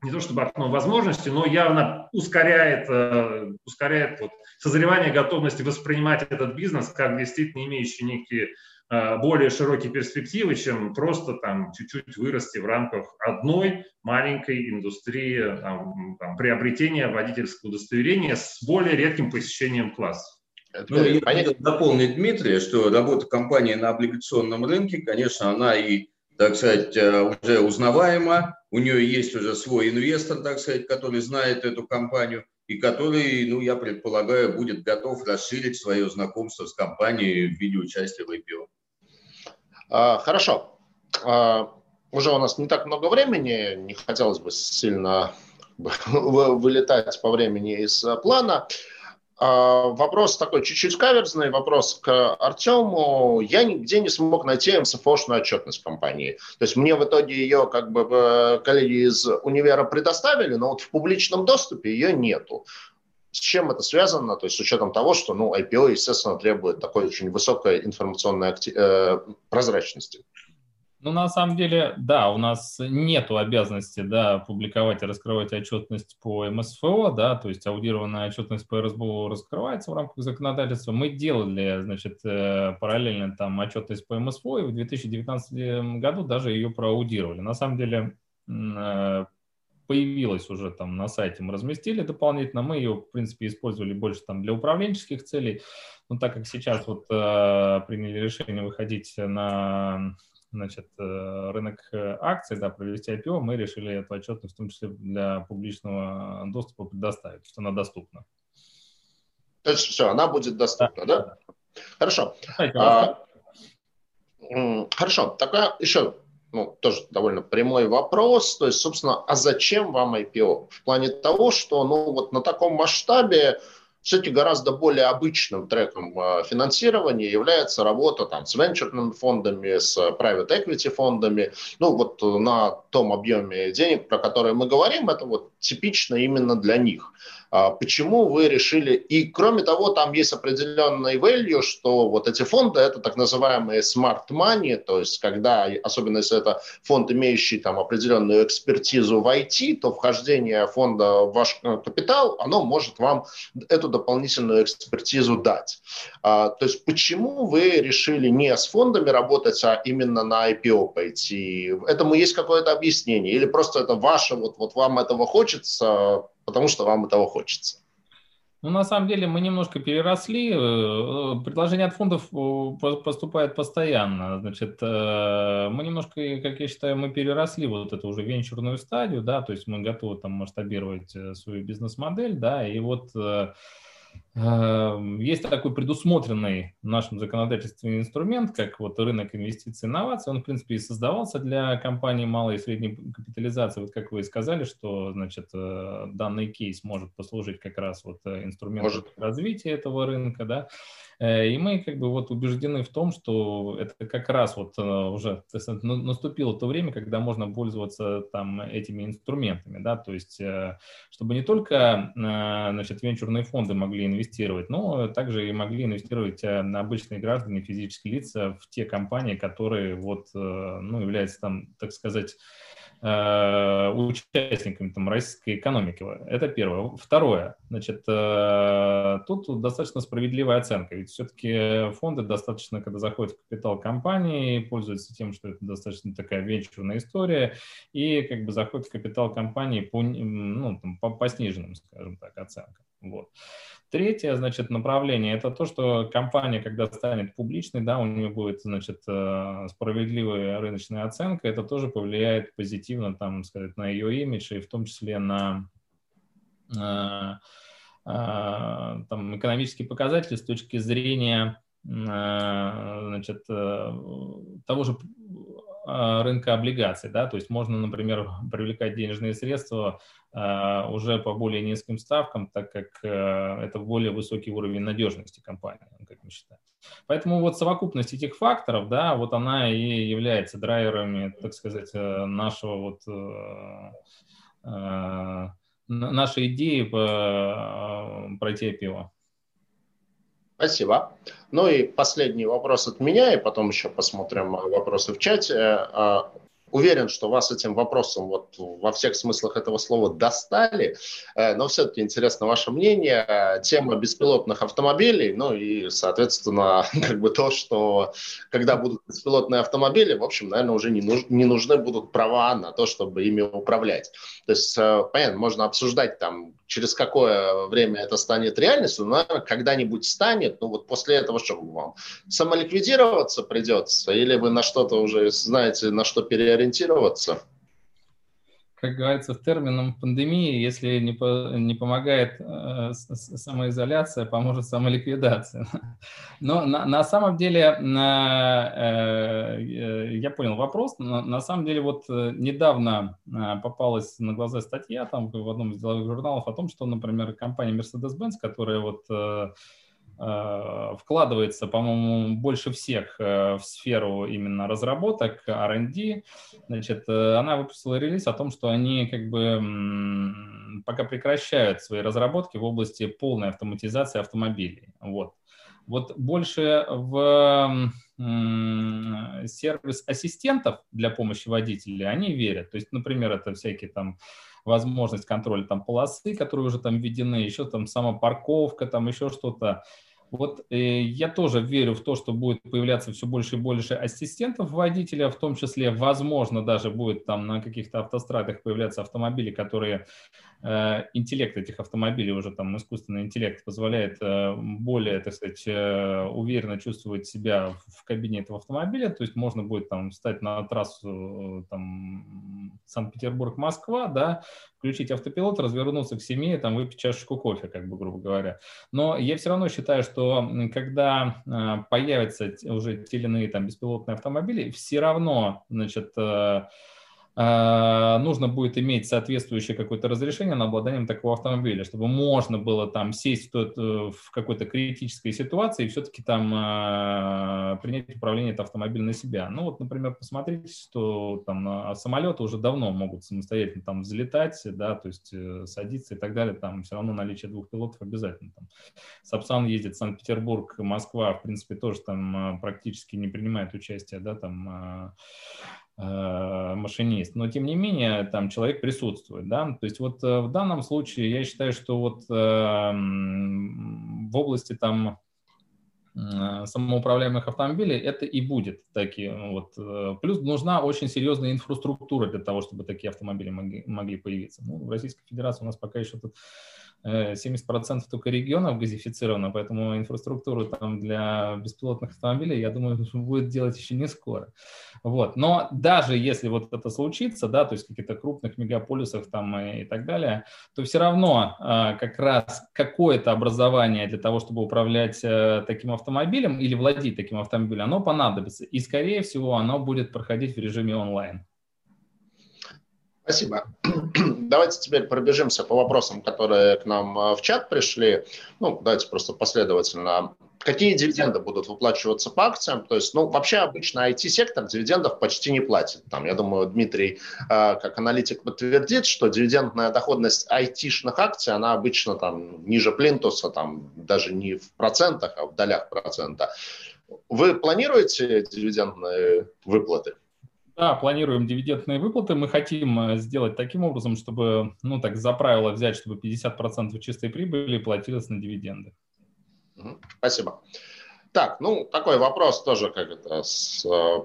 не то чтобы окном возможностей, но явно ускоряет, э, ускоряет вот, созревание готовности воспринимать этот бизнес как действительно имеющий некие Э, более широкие перспективы, чем просто там чуть-чуть вырасти в рамках одной маленькой индустрии там, там, приобретения водительского удостоверения с более редким посещением классов. Ну, я хотел дополнить Дмитрия, что работа компании на облигационном рынке, конечно, она и, так сказать, э, уже узнаваема. У нее есть уже свой инвестор, так сказать, который знает эту компанию и который, ну, я предполагаю, будет готов расширить свое знакомство с компанией в виде участия в IPO. А, хорошо. А, уже у нас не так много времени, не хотелось бы сильно вылетать по времени из плана. А, вопрос такой чуть-чуть каверзный, вопрос к Артему. Я нигде не смог найти МСФОшную отчетность компании. То есть мне в итоге ее как бы коллеги из универа предоставили, но вот в публичном доступе ее нету. С чем это связано? То есть с учетом того, что ну, IPO, естественно, требует такой очень высокой информационной актив... э, прозрачности. Ну, на самом деле, да, у нас нет обязанности, да, публиковать и раскрывать отчетность по МСФО, да, то есть аудированная отчетность по РСБО раскрывается в рамках законодательства. Мы делали, значит, э, параллельно там отчетность по МСФО, и в 2019 году даже ее проаудировали. На самом деле, э, появилась уже там на сайте, мы разместили дополнительно, мы ее, в принципе, использовали больше там для управленческих целей, но так как сейчас вот э, приняли решение выходить на значит, э, рынок акций, да, провести IPO, мы решили эту отчетность в том числе для публичного доступа предоставить, что она доступна. То есть все, она будет доступна, да? да? Хорошо. А, хорошо, такая еще ну, тоже довольно прямой вопрос. То есть, собственно, а зачем вам IPO? В плане того, что ну, вот на таком масштабе все-таки гораздо более обычным треком а, финансирования является работа там, с венчурными фондами, с private equity фондами. Ну вот на том объеме денег, про который мы говорим, это вот типично именно для них. А почему вы решили, и кроме того, там есть определенный value, что вот эти фонды это так называемые smart money, то есть когда, особенно если это фонд, имеющий там определенную экспертизу в IT, то вхождение фонда в ваш э, капитал, оно может вам эту дополнительную экспертизу дать. А, то есть почему вы решили не с фондами работать, а именно на IPO пойти? Этому есть какое-то объяснение? Или просто это ваше, вот, вот вам этого хочется, потому что вам этого хочется. Ну, на самом деле, мы немножко переросли. Э, предложение от фондов э, поступает постоянно. Значит, э, мы немножко, как я считаю, мы переросли вот эту уже венчурную стадию, да, то есть мы готовы там масштабировать свою бизнес-модель, да, и вот есть такой предусмотренный в нашем законодательстве инструмент, как вот рынок инвестиций и инноваций. Он, в принципе, и создавался для компаний малой и средней капитализации. Вот как вы и сказали, что, значит, э, данный кейс может послужить как раз вот э, инструментом развития этого рынка, да. Э, и мы как бы вот убеждены в том, что это как раз вот уже наступило то время, когда можно пользоваться там этими инструментами, да, то есть чтобы не только значит, венчурные фонды могли инвестировать, но также и могли инвестировать на обычные граждане, физические лица в те компании, которые вот, ну, являются там, так сказать, Э, участниками там, российской экономики. Это первое. Второе. Значит, э, тут достаточно справедливая оценка. Ведь все-таки фонды достаточно, когда заходят в капитал компании, пользуются тем, что это достаточно такая венчурная история, и как бы заходят в капитал компании по, ну, там, по, по сниженным, скажем так, оценкам. Вот. Третье, значит, направление – это то, что компания, когда станет публичной, да, у нее будет, значит, э, справедливая рыночная оценка, это тоже повлияет позитивно, там, сказать, на ее имидж и в том числе на э, э, там, экономические показатели с точки зрения значит, того же рынка облигаций, да, то есть можно, например, привлекать денежные средства Э, уже по более низким ставкам, так как э, это более высокий уровень надежности компании, как мы считаем. Поэтому вот совокупность этих факторов, да, вот она и является драйверами, так сказать, э, нашего вот э, нашей идеи по пройти пиво. Спасибо. Ну и последний вопрос от меня, и потом еще посмотрим вопросы в чате. А, уверен, что вас этим вопросом вот во всех смыслах этого слова достали, э, но все-таки интересно ваше мнение. Тема беспилотных автомобилей, ну и, соответственно, как бы то, что когда будут беспилотные автомобили, в общем, наверное, уже не, нуж, не нужны будут права на то, чтобы ими управлять. То есть, э, понятно, можно обсуждать там, через какое время это станет реальностью, но, когда-нибудь станет, ну вот после этого что вам? Самоликвидироваться придется? Или вы на что-то уже знаете, на что переориентироваться? Как говорится, термином пандемии, если не, по, не помогает э, самоизоляция, поможет самоликвидация. Но на, на самом деле, на, э, э, я понял вопрос, на, на самом деле вот э, недавно э, попалась на глаза статья там в одном из деловых журналов о том, что, например, компания Mercedes-Benz, которая вот Э, вкладывается, по-моему, больше всех э, в сферу именно разработок, R&D. Значит, э, она выпустила релиз о том, что они как бы пока прекращают свои разработки в области полной автоматизации автомобилей. Вот. Вот больше в сервис ассистентов для помощи водителей они верят. То есть, например, это всякие там возможность контроля там полосы, которые уже там введены, еще там самопарковка, там еще что-то. Вот э, я тоже верю в то, что будет появляться все больше и больше ассистентов водителя, в том числе, возможно, даже будет там на каких-то автострадах появляться автомобили, которые э, интеллект этих автомобилей, уже там искусственный интеллект позволяет э, более, так сказать, э, уверенно чувствовать себя в, кабине этого автомобиля, то есть можно будет там встать на трассу э, там Санкт-Петербург-Москва, да, включить автопилот, развернуться к семье, там выпить чашечку кофе, как бы, грубо говоря. Но я все равно считаю, что когда э, появятся уже те или иные там беспилотные автомобили, все равно, значит, э, а, нужно будет иметь соответствующее какое-то разрешение на обладание такого автомобиля, чтобы можно было там сесть в, тот, э, в какой-то критической ситуации и все-таки там э, принять управление этого автомобиля на себя. Ну вот, например, посмотрите, что там самолеты уже давно могут самостоятельно там взлетать, да, то есть э, садиться и так далее, там все равно наличие двух пилотов обязательно. Там. Сапсан ездит Санкт-Петербург, Москва, в принципе, тоже там практически не принимает участие, да, там машинист, но тем не менее там человек присутствует, да, то есть вот э, в данном случае я считаю, что вот э, в области там самоуправляемых автомобилей это и будет такие вот. Плюс нужна очень серьезная инфраструктура для того, чтобы такие автомобили могли, могли появиться. Ну, в Российской Федерации у нас пока еще тут 70% только регионов газифицировано, поэтому инфраструктуру там для беспилотных автомобилей, я думаю, будет делать еще не скоро. Вот. Но даже если вот это случится, да, то есть каких-то крупных мегаполисах там и, так далее, то все равно а, как раз какое-то образование для того, чтобы управлять а, таким автомобилем или владеть таким автомобилем, оно понадобится. И, скорее всего, оно будет проходить в режиме онлайн. Спасибо. Давайте теперь пробежимся по вопросам, которые к нам э, в чат пришли. Ну, давайте просто последовательно. Какие дивиденды будут выплачиваться по акциям? То есть, ну, вообще обычно IT-сектор дивидендов почти не платит. Там, я думаю, Дмитрий, э, как аналитик, подтвердит, что дивидендная доходность IT-шных акций, она обычно там ниже плинтуса, там даже не в процентах, а в долях процента. Вы планируете дивидендные выплаты? Да, планируем дивидендные выплаты. Мы хотим э, сделать таким образом, чтобы, ну так, за правило взять, чтобы 50% чистой прибыли платилось на дивиденды. Спасибо. Так, ну, такой вопрос тоже как это с э,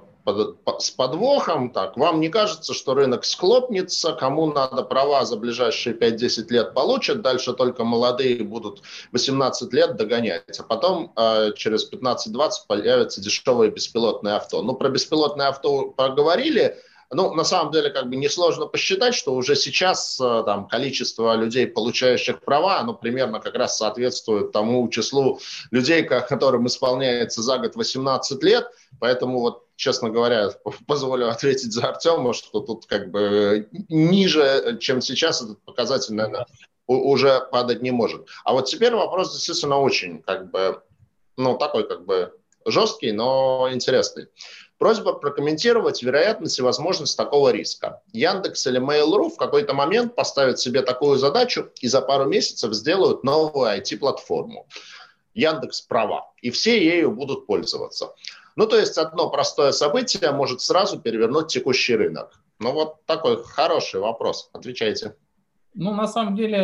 с подвохом. Так, вам не кажется, что рынок схлопнется, кому надо права за ближайшие 5-10 лет получат, дальше только молодые будут 18 лет догонять, а потом э, через 15-20 появятся дешевые беспилотные авто. Ну, про беспилотные авто поговорили, ну, на самом деле, как бы несложно посчитать, что уже сейчас э, там, количество людей, получающих права, оно примерно как раз соответствует тому числу людей, которым исполняется за год 18 лет. Поэтому вот честно говоря, позволю ответить за Артема, что тут как бы ниже, чем сейчас этот показатель, наверное, уже падать не может. А вот теперь вопрос действительно очень как бы Ну, такой как бы жесткий, но интересный. Просьба прокомментировать вероятность и возможность такого риска. Яндекс или Mail.ru в какой-то момент поставят себе такую задачу и за пару месяцев сделают новую IT-платформу. Яндекс права, и все ею будут пользоваться. Ну, то есть одно простое событие может сразу перевернуть текущий рынок. Ну, вот такой хороший вопрос. Отвечайте. Ну, на самом деле,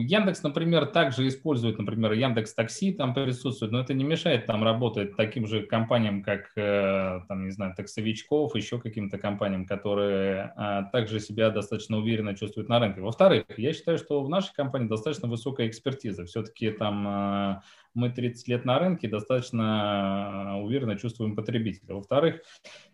Яндекс, например, также использует, например, Яндекс Такси там присутствует, но это не мешает там работать таким же компаниям, как, э, там, не знаю, таксовичков, еще каким-то компаниям, которые а, также себя достаточно уверенно чувствуют на рынке. Во-вторых, я считаю, что в нашей компании достаточно высокая экспертиза. Все-таки там а, мы 30 лет на рынке, достаточно э, уверенно чувствуем потребителя. Во-вторых,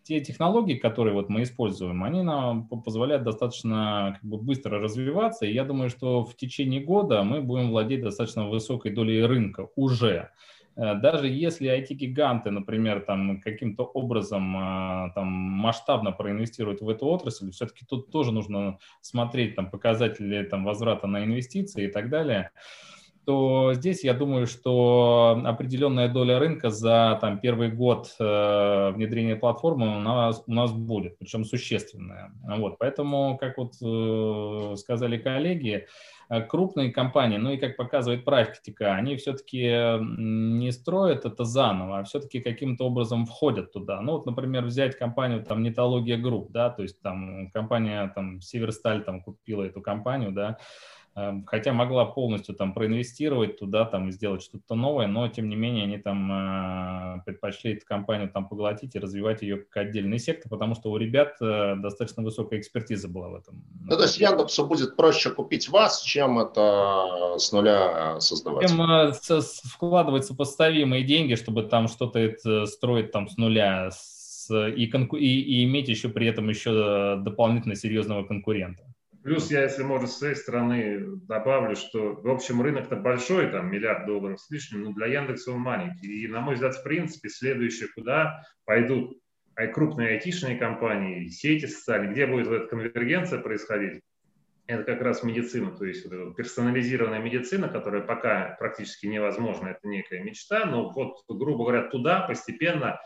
те технологии, которые вот мы используем, они нам позволяют достаточно как бы, быстро развиваться, и я думаю, что в течение года мы будем владеть достаточно высокой долей рынка уже. Э, даже если IT-гиганты, например, там каким-то образом э, там, масштабно проинвестируют в эту отрасль, все-таки тут тоже нужно смотреть там, показатели там, возврата на инвестиции и так далее то здесь я думаю, что определенная доля рынка за там, первый год э, внедрения платформы у нас, у нас будет, причем существенная. Вот, поэтому, как вот э, сказали коллеги, э, крупные компании, ну и как показывает практика, они все-таки не строят это заново, а все-таки каким-то образом входят туда. Ну вот, например, взять компанию там Нетология Групп, да, то есть там компания там Северсталь там купила эту компанию, да, хотя могла полностью там проинвестировать туда, там сделать что-то новое, но тем не менее они там э, предпочли эту компанию там поглотить и развивать ее как отдельный сектор, потому что у ребят э, достаточно высокая экспертиза была в этом. Ну, то есть Яндексу будет проще купить вас, чем это с нуля создавать? Чем э, вкладывать сопоставимые деньги, чтобы там что-то строить там с нуля с, и, конку- и, и иметь еще при этом еще дополнительно серьезного конкурента. Плюс я, если можно, с своей стороны добавлю, что, в общем, рынок-то большой, там, миллиард долларов с лишним, но для Яндекса он маленький. И, на мой взгляд, в принципе, следующее, куда пойдут крупные айтишные компании, сети социальные, где будет эта конвергенция происходить, это как раз медицина, то есть вот персонализированная медицина, которая пока практически невозможна, это некая мечта, но вот, грубо говоря, туда постепенно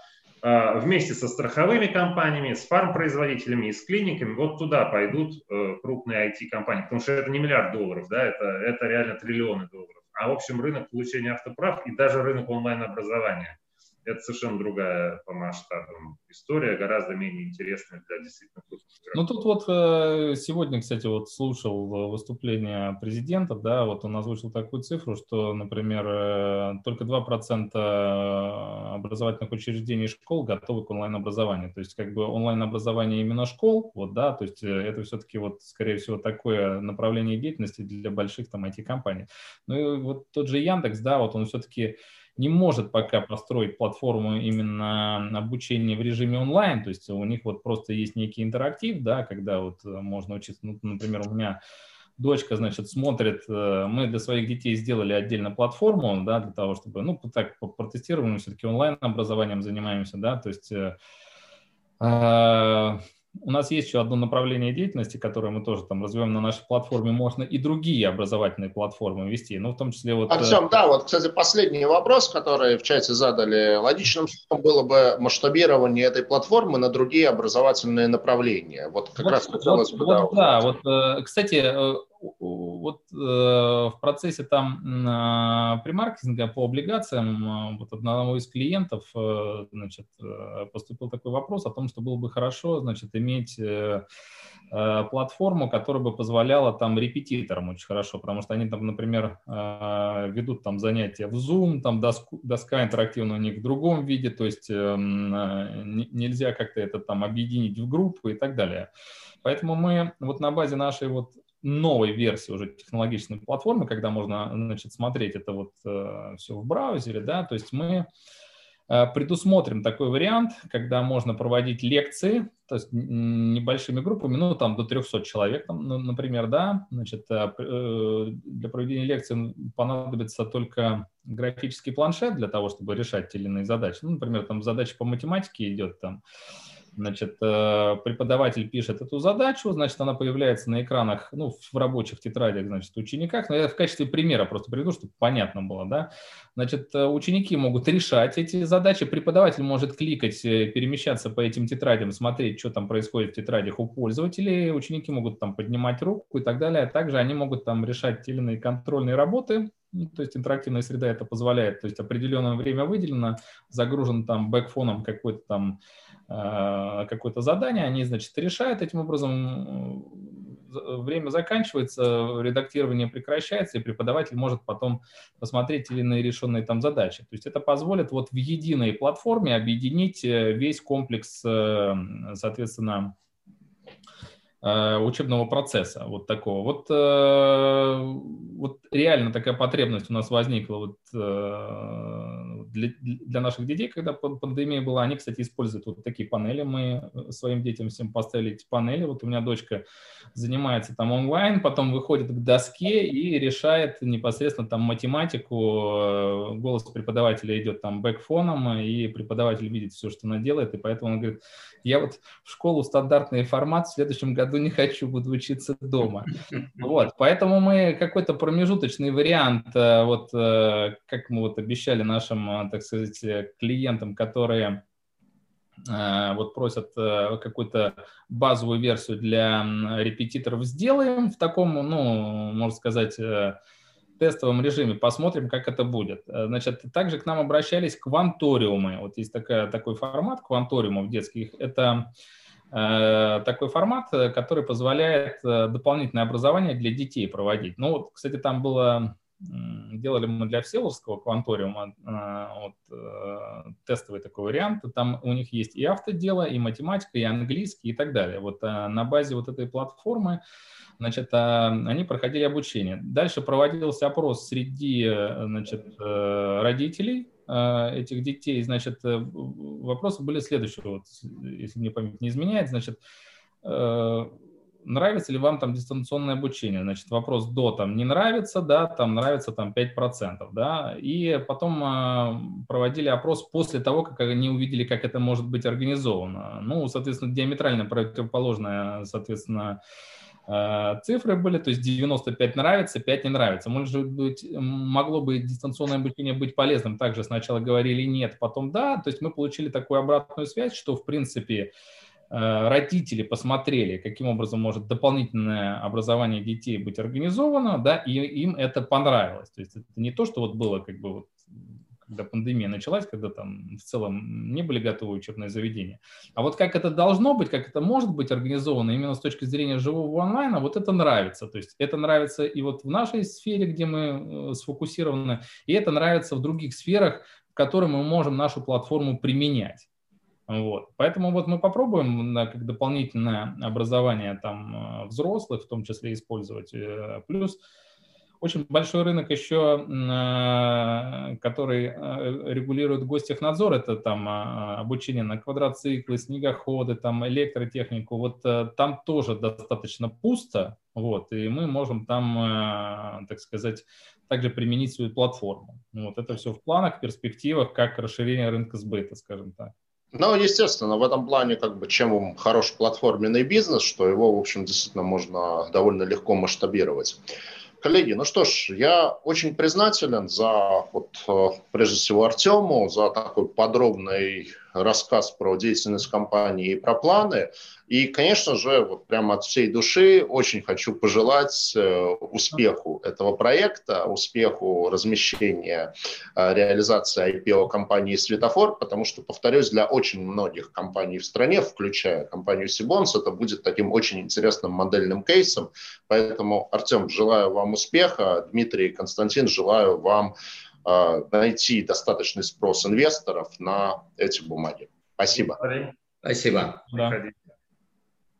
вместе со страховыми компаниями, с фармпроизводителями и с клиниками, вот туда пойдут э, крупные IT-компании, потому что это не миллиард долларов, да, это, это реально триллионы долларов. А в общем рынок получения автоправ и даже рынок онлайн-образования – это совершенно другая по масштабам история, гораздо менее интересная для действительно крупных Ну тут вот э, сегодня, кстати, вот слушал выступление президента, да, вот он озвучил такую цифру, что, например, э, только 2% образовательных учреждений и школ готовы к онлайн-образованию. То есть как бы онлайн-образование именно школ, вот, да, то есть э, это все-таки вот, скорее всего, такое направление деятельности для больших там IT-компаний. Ну и вот тот же Яндекс, да, вот он все-таки не может пока построить платформу именно обучения в режиме онлайн, то есть у них вот просто есть некий интерактив, да, когда вот э, можно учиться, ну, например, у меня дочка, значит, смотрит, э, мы для своих детей сделали отдельно платформу, да, для того, чтобы, ну, так, протестируем, все-таки онлайн-образованием занимаемся, да, то есть э, у нас есть еще одно направление деятельности, которое мы тоже там развиваем на нашей платформе. Можно и другие образовательные платформы вести, ну, в том числе вот... Артем, э, да, вот, кстати, последний вопрос, который в чате задали. Логичным было бы масштабирование этой платформы на другие образовательные направления. Вот как вот, раз хотелось вот, бы... Вот, да, вот, э, кстати, э, вот э, в процессе там э, примаркетинга по облигациям э, вот одного из клиентов э, значит, э, поступил такой вопрос о том, что было бы хорошо значит, иметь э, э, платформу, которая бы позволяла там репетиторам очень хорошо, потому что они там, например, э, ведут там занятия в Zoom, там доску, доска интерактивная у них в другом виде, то есть э, э, нельзя как-то это там объединить в группы и так далее. Поэтому мы вот на базе нашей вот новой версии уже технологичной платформы, когда можно значит, смотреть это вот э, все в браузере, да, то есть мы э, предусмотрим такой вариант, когда можно проводить лекции, то есть небольшими группами, ну, там до 300 человек, там, например, да, значит, э, для проведения лекции понадобится только графический планшет для того, чтобы решать те или иные задачи. Ну, например, там задача по математике идет, там, Значит, э, преподаватель пишет эту задачу, значит, она появляется на экранах, ну, в рабочих тетрадях, значит, учениках. Но я в качестве примера просто приведу, чтобы понятно было, да. Значит, э, ученики могут решать эти задачи, преподаватель может кликать, э, перемещаться по этим тетрадям, смотреть, что там происходит в тетрадях у пользователей, ученики могут там поднимать руку и так далее. Также они могут там решать те или иные контрольные работы, ну, то есть интерактивная среда это позволяет, то есть определенное время выделено, загружен там бэкфоном какой-то там какое-то задание, они, значит, решают этим образом время заканчивается, редактирование прекращается, и преподаватель может потом посмотреть или иные решенные там задачи. То есть это позволит вот в единой платформе объединить э, весь комплекс, э, соответственно, Э, учебного процесса вот такого. Вот, вот реально такая потребность у нас возникла вот для, для наших детей, когда пандемия была. Они, кстати, используют вот такие панели. Мы своим детям всем поставили эти панели. Вот у меня дочка занимается там онлайн, потом выходит к доске и решает непосредственно там математику. Голос преподавателя идет там бэкфоном, и преподаватель видит все, что она делает, и поэтому он говорит, я вот в школу стандартный формат в следующем году не хочу, буду учиться дома. Вот, поэтому мы какой-то промежуточный вариант, э, вот э, как мы вот обещали нашим, э, так сказать, клиентам, которые вот просят какую-то базовую версию для репетиторов, сделаем в таком, ну, можно сказать, тестовом режиме, посмотрим, как это будет. Значит, также к нам обращались кванториумы. Вот есть такая, такой формат кванториумов детских. Это Э, такой формат, э, который позволяет э, дополнительное образование для детей проводить. Ну, вот, кстати, там было, делали мы для Всеволожского кванториума вот, тестовый такой вариант. Там у них есть и автодело, и математика, и английский, и так далее. Вот на базе вот этой платформы значит, они проходили обучение. Дальше проводился опрос среди значит, родителей, Э, этих детей, значит, э, вопросы были следующие, вот, если мне память не изменяет, значит, э, нравится ли вам там дистанционное обучение? Значит, вопрос до там не нравится, да, там нравится там 5%, да, и потом проводили опрос после того, как они увидели, как это может быть организовано. Ну, соответственно, диаметрально противоположное, соответственно, Э, цифры были, то есть 95 нравится, 5 не нравится. Может быть, могло бы дистанционное обучение быть полезным. Также сначала говорили нет, потом да. То есть мы получили такую обратную связь, что, в принципе, э, родители посмотрели, каким образом может дополнительное образование детей быть организовано, да, и им это понравилось. То есть это не то, что вот было как бы вот когда пандемия началась, когда там в целом не были готовы учебные заведения. А вот как это должно быть, как это может быть организовано именно с точки зрения живого онлайна, вот это нравится. То есть это нравится и вот в нашей сфере, где мы э, сфокусированы, и это нравится в других сферах, в которых мы можем нашу платформу применять. Вот. Поэтому вот мы попробуем на, как дополнительное образование там э, взрослых, в том числе использовать. Э, плюс очень большой рынок еще, э, который регулирует гостехнадзор, это там а, обучение на квадроциклы, снегоходы, там электротехнику. Вот там тоже достаточно пусто, вот, и мы можем там, так сказать, также применить свою платформу. Вот это все в планах, перспективах, как расширение рынка сбыта, скажем так. Ну, естественно, в этом плане, как бы, чем хороший платформенный бизнес, что его, в общем, действительно можно довольно легко масштабировать. Коллеги, ну что ж, я очень признателен за, вот, э, прежде всего, Артему, за такой подробный рассказ про деятельность компании и про планы. И, конечно же, вот прямо от всей души очень хочу пожелать э, успеху этого проекта, успеху размещения, э, реализации IPO компании «Светофор», потому что, повторюсь, для очень многих компаний в стране, включая компанию Сибонс, это будет таким очень интересным модельным кейсом. Поэтому, Артем, желаю вам успеха. Дмитрий и Константин, желаю вам найти достаточный спрос инвесторов на эти бумаги. Спасибо. Спасибо. Да.